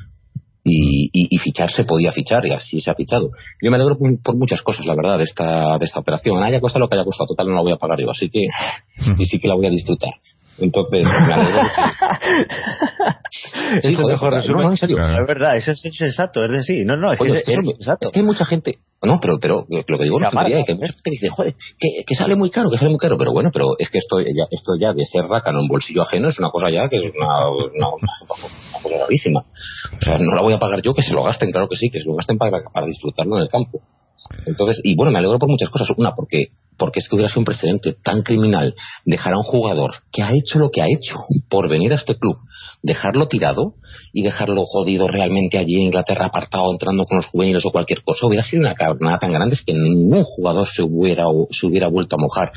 y, y, y fichar se podía fichar y así se ha fichado. Yo me alegro por, por muchas cosas, la verdad, de esta, de esta operación. Haya costado lo que haya costado, total no la voy a pagar yo, así que y sí que la voy a disfrutar. Entonces, me alegro. (laughs) Sí, es joder, mejor no, resumen. en serio. Claro. Es verdad, eso es sensato, es decir, no, no, es, Oye, que es, es, es que hay mucha gente. No, pero, pero lo que digo no es que mucha gente que dice, joder, que, que sale muy caro, que sale muy caro. Pero bueno, pero es que esto ya, esto ya de ser rácano en bolsillo ajeno es una cosa ya que es una, una, una (laughs) O sea, no la voy a pagar yo, que se lo gasten, claro que sí, que se lo gasten para, para disfrutarlo en el campo. Entonces, y bueno, me alegro por muchas cosas. Una, porque, porque es que hubiera sido un precedente tan criminal dejar a un jugador que ha hecho lo que ha hecho por venir a este club, dejarlo tirado y dejarlo jodido realmente allí en Inglaterra apartado, entrando con los juveniles o cualquier cosa. Hubiera sido una carnada tan grande que ningún jugador se hubiera, se hubiera vuelto a mojar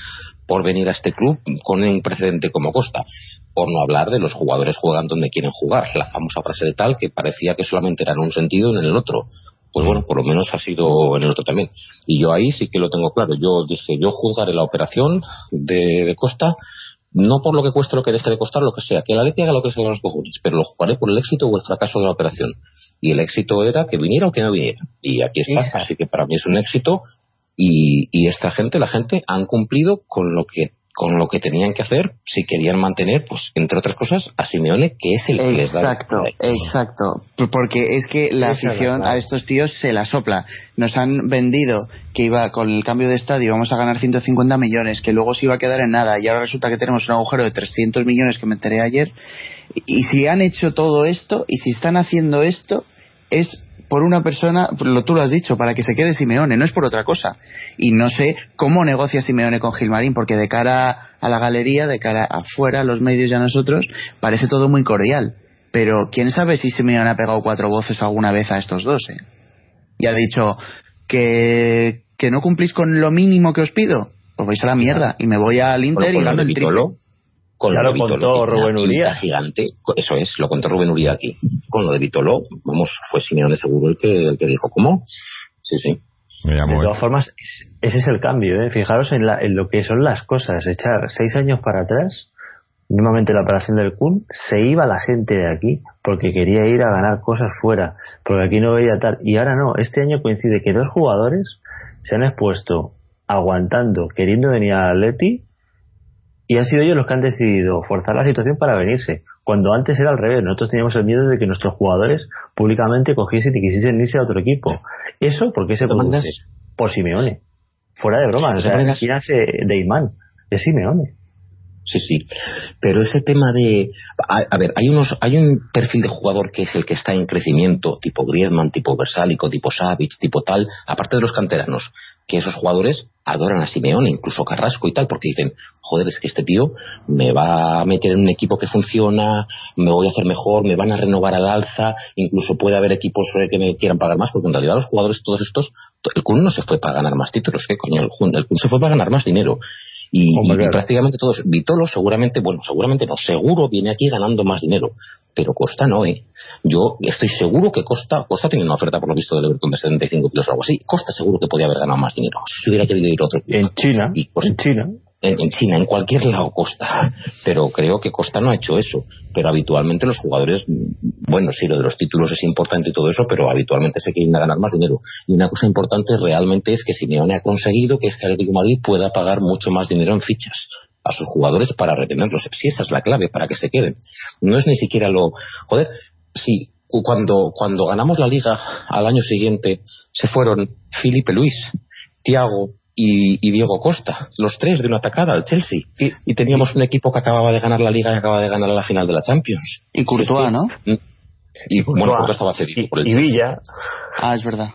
por venir a este club con un precedente como Costa. Por no hablar de los jugadores juegan donde quieren jugar. La famosa frase de tal que parecía que solamente era en un sentido y en el otro pues bueno, por lo menos ha sido en el otro también. Y yo ahí sí que lo tengo claro. Yo dije, yo juzgaré la operación de, de Costa, no por lo que cueste lo que deje de costar, lo que sea, que la Leti haga lo que sea los cojones, pero lo jugaré por el éxito o el fracaso de la operación. Y el éxito era que viniera o que no viniera. Y aquí está, así que para mí es un éxito. Y, y esta gente, la gente, han cumplido con lo que con lo que tenían que hacer si querían mantener, pues, entre otras cosas, a Simeone, que es el que les da Exacto, exacto. Porque es que la Esa es la afición a estos tíos se la sopla. Nos han vendido que iba con el cambio de estadio vamos a ganar 150 millones, que luego se iba a quedar en nada y ahora resulta que tenemos un agujero de 300 millones que me enteré ayer. Y si han hecho todo esto y si están haciendo esto es por una persona, lo tú lo has dicho, para que se quede Simeone, no es por otra cosa. Y no sé cómo negocia Simeone con Gilmarín, porque de cara a la galería, de cara afuera, a los medios y a nosotros, parece todo muy cordial. Pero quién sabe si Simeone ha pegado cuatro voces alguna vez a estos dos, ¿eh? Y ha dicho que, que no cumplís con lo mínimo que os pido. Os vais a la mierda y me voy al Inter y gano de el triple. Con Ya lo lo de Vitolo, contó Rubén Uría. gigante, eso es, lo contó Rubén Uría aquí. Con lo de Vitolo, vamos, fue Simeone seguro el que, el que dijo, ¿cómo? Sí, sí. Me De todas formas, es- ese es el cambio, ¿eh? Fijaros en, la- en lo que son las cosas. Echar seis años para atrás, normalmente la operación del Kun, se iba la gente de aquí porque quería ir a ganar cosas fuera, porque aquí no veía tal. Y ahora no, este año coincide que dos jugadores se han expuesto aguantando, queriendo venir al Atleti y han sido ellos los que han decidido forzar la situación para venirse. Cuando antes era al revés, nosotros teníamos el miedo de que nuestros jugadores públicamente cogiesen y quisiesen irse a otro equipo. Eso, porque se produce? Por Simeone. Fuera de broma, o sea, hace de Imán, de Simeone. Sí, sí. Pero ese tema de. A, ver, hay unos hay un perfil de jugador que es el que está en crecimiento, tipo Griezmann, tipo Versálico, tipo Savic, tipo tal, aparte de los canteranos, que esos jugadores adoran a Simeone, incluso Carrasco y tal, porque dicen, joder, es que este tío me va a meter en un equipo que funciona, me voy a hacer mejor, me van a renovar al alza, incluso puede haber equipos que me quieran pagar más, porque en realidad los jugadores todos estos, el Kun no se fue para ganar más títulos, ¿qué coño? El, el Kun se fue para ganar más dinero. Y, prácticamente todos, Vitolo seguramente, bueno, seguramente no, seguro viene aquí ganando más dinero, pero Costa no, ¿eh? Yo estoy seguro que Costa, Costa tiene una oferta por lo visto del Everton de 75 kilos o algo así, Costa seguro que podía haber ganado más dinero, si hubiera querido ir a otro En China, y, en China en, China, en cualquier lado Costa. Pero creo que Costa no ha hecho eso. Pero habitualmente los jugadores, bueno, sí, lo de los títulos es importante y todo eso, pero habitualmente se quieren ganar más dinero. Y una cosa importante realmente es que Simeone ha conseguido que este Atlético Madrid pueda pagar mucho más dinero en fichas a sus jugadores para retenerlos. Si esa es la clave, para que se queden. No es ni siquiera lo... Joder, si cuando, cuando ganamos la liga al año siguiente se fueron Felipe Luis, Tiago, y, Diego Costa, los tres de una atacada al Chelsea. Y, teníamos un equipo que acababa de ganar la Liga y acaba de ganar la final de la Champions. Y Courtois, ¿no? Mm. Y, bueno, estaba cedido por el Y Villa. Ah, es verdad.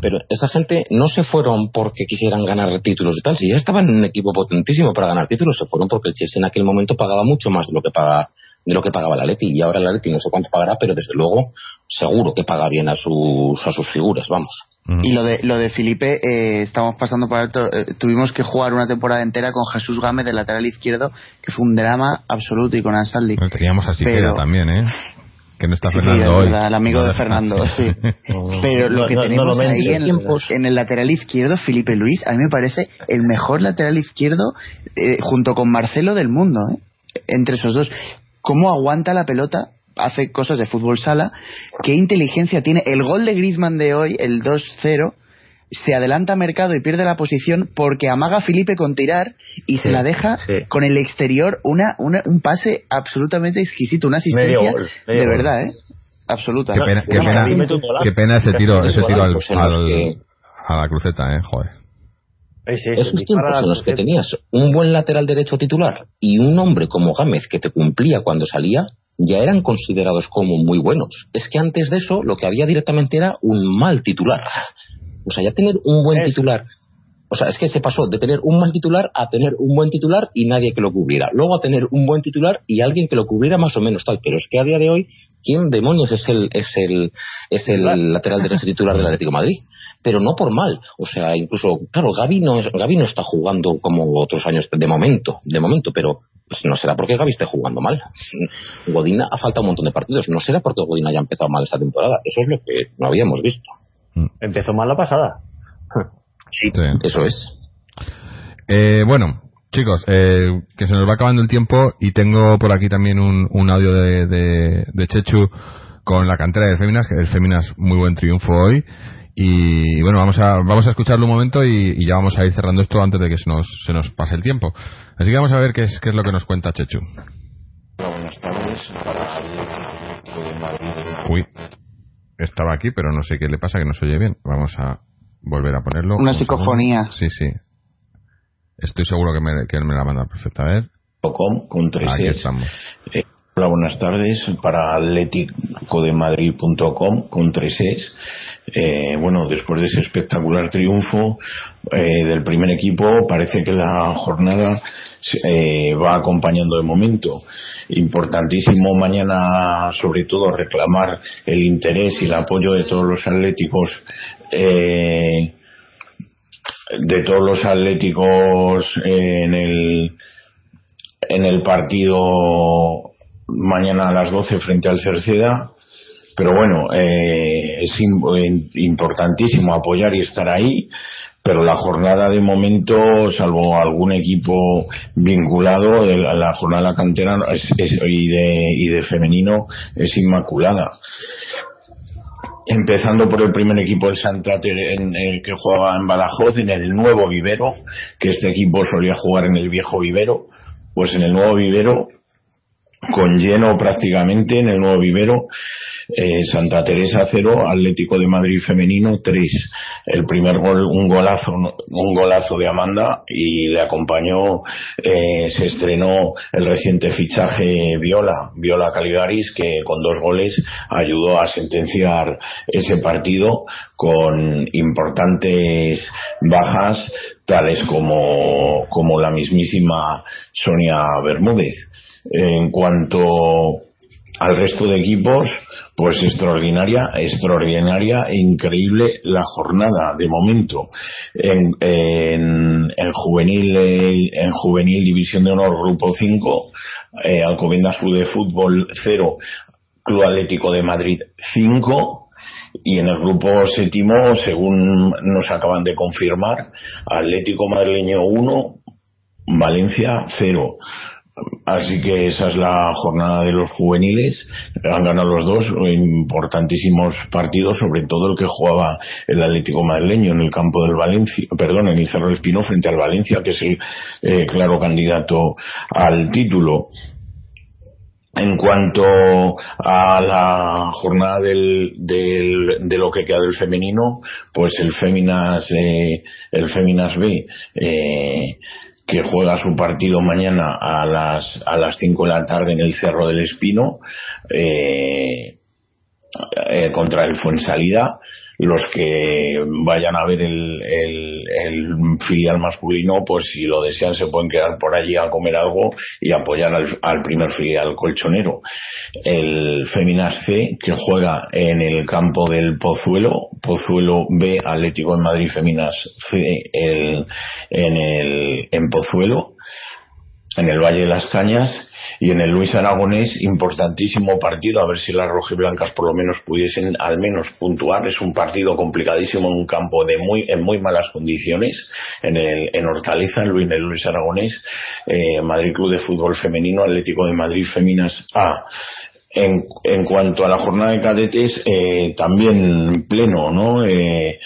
Pero esa gente no se fueron porque quisieran ganar títulos y tal. Si ya estaban en un equipo potentísimo para ganar títulos, se fueron porque el Chelsea en aquel momento pagaba mucho más de lo que paga de lo que pagaba la Leti. Y ahora la Leti no sé cuánto pagará, pero desde luego seguro que paga bien a sus, a sus figuras, vamos. Y lo de, lo de Felipe, eh, estamos pasando por alto. Eh, tuvimos que jugar una temporada entera con Jesús Gámez de lateral izquierdo, que fue un drama absoluto y con Ansaldi. teníamos a Siquera también, ¿eh? Que no está Fernando hoy. el amigo de Fernando, sí. (laughs) Pero lo que tenemos ahí en, en, el lateral izquierdo, Felipe Luis, a mí me parece el mejor lateral izquierdo eh, junto con Marcelo del mundo, ¿eh? Entre esos dos. ¿Cómo aguanta la pelota? hace cosas de fútbol sala. ¿Qué inteligencia tiene? El gol de Griezmann de hoy, el 2-0, se adelanta a mercado y pierde la posición porque amaga a Felipe con tirar y se la deja con el exterior una, un pase absolutamente exquisito, una asistencia de verdad, ¿eh? Absoluta. Qué pena, qué pena, ese tiro, ese tiro al, a la cruceta, ¿eh? Joder. Esos tiempos en los que tenías un buen lateral derecho titular y un hombre como Gámez que te cumplía cuando salía, ya eran considerados como muy buenos. Es que antes de eso lo que había directamente era un mal titular. O sea, ya tener un buen titular. O sea, es que se pasó de tener un mal titular a tener un buen titular y nadie que lo cubriera. Luego a tener un buen titular y alguien que lo cubriera más o menos tal. Pero es que a día de hoy, ¿quién demonios es el, es el, es el lateral derecho titular del Atlético de Madrid? Pero no por mal. O sea, incluso, claro, Gaby no, Gaby no está jugando como otros años de momento, de momento, pero pues no será porque Gaby esté jugando mal. Godina ha faltado un montón de partidos. No será porque Godina haya empezado mal esta temporada. Eso es lo que no habíamos visto. Mm. Empezó mal la pasada. Sí, eso es. Eh, bueno, chicos, eh, que se nos va acabando el tiempo y tengo por aquí también un, audio de, de, Chechu con la cantera de Féminas. El Féminas muy buen triunfo hoy. Y, bueno, vamos a, vamos a escucharlo un momento y, ya vamos a ir cerrando esto antes de que se nos, se nos pase el tiempo. Así que vamos a ver qué es, qué es lo que nos cuenta Chechu. buenas tardes. Para Uy, estaba aquí, pero no sé qué le pasa, que no se oye bien. Vamos a volver a ponerlo. Una psicofonía. Sí, sí. Estoy seguro que me, que me la manda perfecta. A ver. con tres Aquí estamos. Eh, hola, buenas tardes. Para atléticodemadrid.com con tres es. Eh, bueno, después de ese espectacular triunfo eh, del primer equipo, parece que la jornada eh, va acompañando de momento. Importantísimo mañana, sobre todo, reclamar el interés y el apoyo de todos los atléticos. De todos los atléticos en el en el partido mañana a las 12 frente al Cerceda pero bueno, eh, es importantísimo apoyar y estar ahí, pero la jornada de momento, salvo algún equipo vinculado, la jornada cantera y, de, y de femenino es inmaculada. Empezando por el primer equipo del Santa en el que jugaba en Badajoz, en el nuevo vivero, que este equipo solía jugar en el viejo vivero, pues en el nuevo vivero, con lleno prácticamente en el nuevo vivero, eh, Santa Teresa 0, Atlético de Madrid femenino 3. El primer gol, un golazo, un golazo de Amanda y le acompañó, eh, se estrenó el reciente fichaje Viola, Viola Caligaris, que con dos goles ayudó a sentenciar ese partido con importantes bajas tales como, como la mismísima Sonia Bermúdez. En cuanto al resto de equipos, pues extraordinaria, extraordinaria e increíble la jornada de momento en, en, juvenil en juvenil división de honor grupo 5 eh, Alcobendas Club de Fútbol 0 Club Atlético de Madrid 5 y en el grupo séptimo, según nos acaban de confirmar, Atlético Madrileño 1, Valencia 0. Así que esa es la jornada de los juveniles. Han ganado los dos importantísimos partidos, sobre todo el que jugaba el Atlético Madrileño en el campo del Valencia, perdón, en el Cerro Espino frente al Valencia, que es el eh, claro candidato al título. En cuanto a la jornada del, del, de lo que queda del femenino, pues el Féminas, eh, el Féminas B, eh, que juega su partido mañana a las a las 5 de la tarde en el Cerro del Espino eh, eh, contra el Fuensalida los que vayan a ver el, el, filial masculino, pues si lo desean se pueden quedar por allí a comer algo y apoyar al, primer filial colchonero. El Feminas C, que juega en el campo del Pozuelo, Pozuelo B, Atlético de Madrid Feminas C, el, en, el, en Pozuelo, en el Valle de las Cañas, y en el Luis Aragonés, importantísimo partido, a ver si las rojiblancas por lo menos pudiesen al menos puntuar. Es un partido complicadísimo en un campo de muy, en muy malas condiciones, en, el, en Hortaliza, en el Luis Aragonés, eh, Madrid Club de Fútbol Femenino, Atlético de Madrid Feminas A. En, en, cuanto a la jornada de cadetes, eh, también pleno, ¿no? Eh,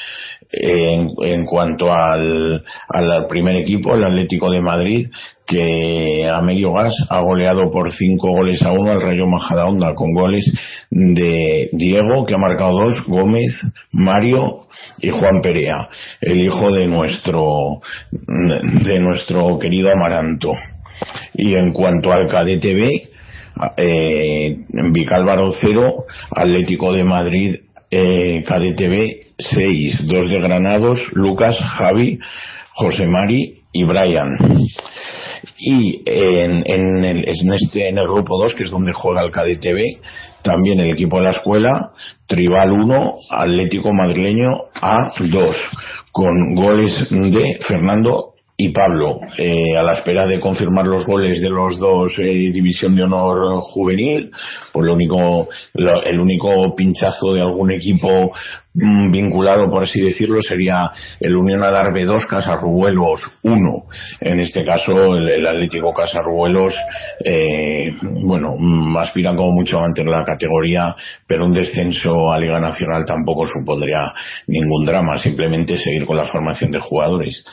en, cuanto al, al primer equipo, el Atlético de Madrid, que a medio gas ha goleado por cinco goles a uno al Rayo Majadahonda con goles de Diego que ha marcado dos, Gómez, Mario y Juan Perea, el hijo de nuestro de nuestro querido Amaranto. Y en cuanto al cadete B, eh, Vicálvaro 0, Atlético de Madrid eh, cadete 6, dos de Granados, Lucas, Javi, José Mari y Brian. Y en, en, el, en, este, en el grupo 2, que es donde juega el KDTV, también el equipo de la escuela, Tribal 1, Atlético Madrileño A2, con goles de Fernando y Pablo, eh, a la espera de confirmar los goles de los dos eh, División de Honor Juvenil, pues lo único, el único pinchazo de algún equipo Mm, vinculado, por así decirlo, sería el Unión Adarve 2, Casarrubuelos 1. En este caso, el, Atlético Casarrubuelos, eh, bueno, mm, aspiran como mucho a mantener la categoría, pero un descenso a Liga Nacional tampoco supondría ningún drama, simplemente seguir con la formación de jugadores.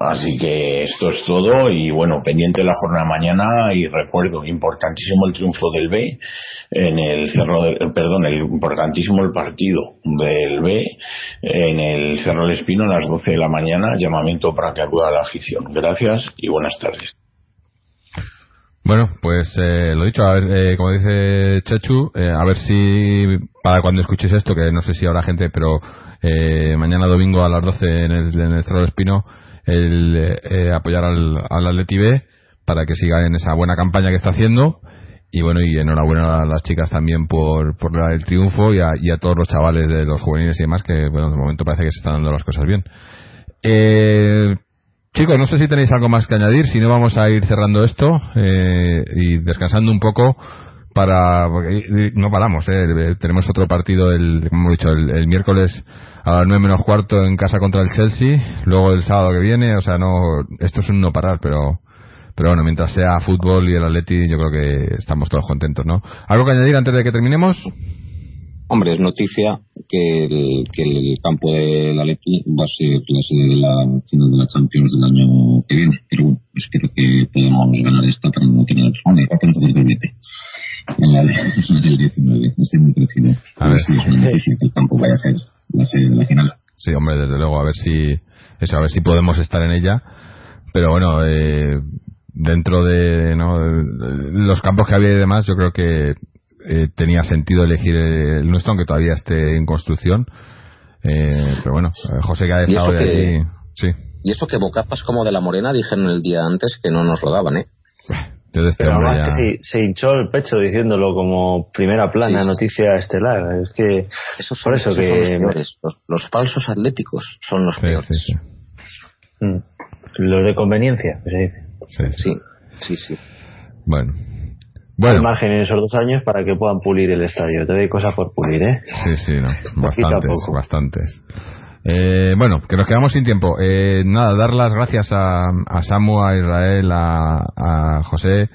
Así que esto es todo y bueno, pendiente la jornada mañana y recuerdo, importantísimo el triunfo del B en el Cerro del, perdón, el importantísimo el partido del B en el Cerro del Espino a las 12 de la mañana, llamamiento para que acuda a la afición. Gracias y buenas tardes. Bueno, pues eh, lo dicho, a ver, eh, como dice Chechu, eh, a ver si para cuando escuches esto, que no sé si habrá gente, pero eh, mañana domingo a las 12 en el, en el Cerro del Espino, el eh, apoyar al, al Atleti para que siga en esa buena campaña que está haciendo. Y bueno y enhorabuena a las chicas también por, por el triunfo y a, y a, todos los chavales de los juveniles y demás que bueno de momento parece que se están dando las cosas bien. Eh, chicos no sé si tenéis algo más que añadir. Si no vamos a ir cerrando esto eh, y descansando un poco para porque no paramos eh. tenemos otro partido el como hemos dicho el, miércoles a las nueve menos cuarto en casa contra el Chelsea, luego el sábado que viene, o sea, no, esto es un no parar, pero, pero bueno, mientras sea fútbol y el Atleti, yo creo que estamos todos contentos, ¿no? ¿Algo que añadir antes de que terminemos? Hombre, es noticia que el, que el campo de la Leti va a ser la sede de la final de la Champions del año que viene. Pero bueno, pues creo que podemos ganar esta para no tener. Hombre, va a tener doblete en la (laughs) del 19. Estoy muy crecido. A ver si es noticia que el campo vaya a ser la sede de la final. Sí, hombre, desde luego, a ver si eso, a ver si podemos estar en ella. Pero bueno, eh, dentro de, ¿no? los campos que había y demás, yo creo que eh, tenía sentido elegir el nuestro, aunque todavía esté en construcción. Eh, pero bueno, eh, José que ha dejado de ahí. Sí. Y eso que bocapas como de la Morena dijeron el día antes que no nos lo daban, ¿eh? Desde este Pero además ya... que se, hinchó el pecho diciéndolo como primera plana, noticia estelar. Es que esos son, por eso que los, los, falsos atléticos son los peores. Sí, mm. Los de conveniencia, se dice. Sí, sí, sí. Bueno. Bueno. Hay margen en esos dos años para que puedan pulir el estadio. Te doy cosas por pulir, ¿eh? Sí, sí, no. (laughs) Bastantes, bastantes. Eh, bueno, que nos quedamos sin tiempo. Eh, nada, dar las gracias a, a Samu, a Israel, a, a José,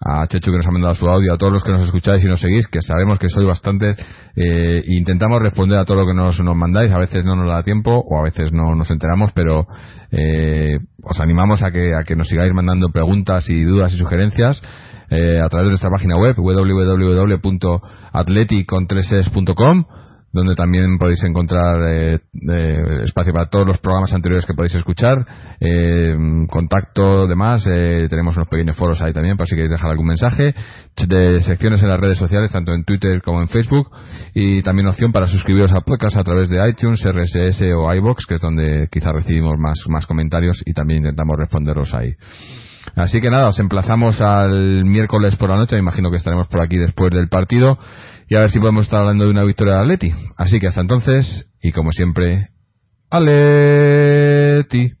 a Chechu que nos ha mandado su audio, a todos los que nos escucháis y nos seguís, que sabemos que sois bastantes, eh, intentamos responder a todo lo que nos, nos mandáis, a veces no nos da tiempo o a veces no nos enteramos, pero eh, os animamos a que, a que nos sigáis mandando preguntas y dudas y sugerencias eh, a través de nuestra página web www.atleticontreses.com donde también podéis encontrar eh, eh, espacio para todos los programas anteriores que podéis escuchar, eh, contacto, demás, eh, tenemos unos pequeños foros ahí también para si queréis dejar algún mensaje, de secciones en las redes sociales, tanto en Twitter como en Facebook, y también opción para suscribiros a podcast a través de iTunes, RSS o iBox, que es donde quizás recibimos más, más comentarios y también intentamos responderos ahí. Así que nada, os emplazamos al miércoles por la noche, me imagino que estaremos por aquí después del partido y a ver si podemos estar hablando de una victoria de Atleti. Así que hasta entonces, y como siempre, Atleti.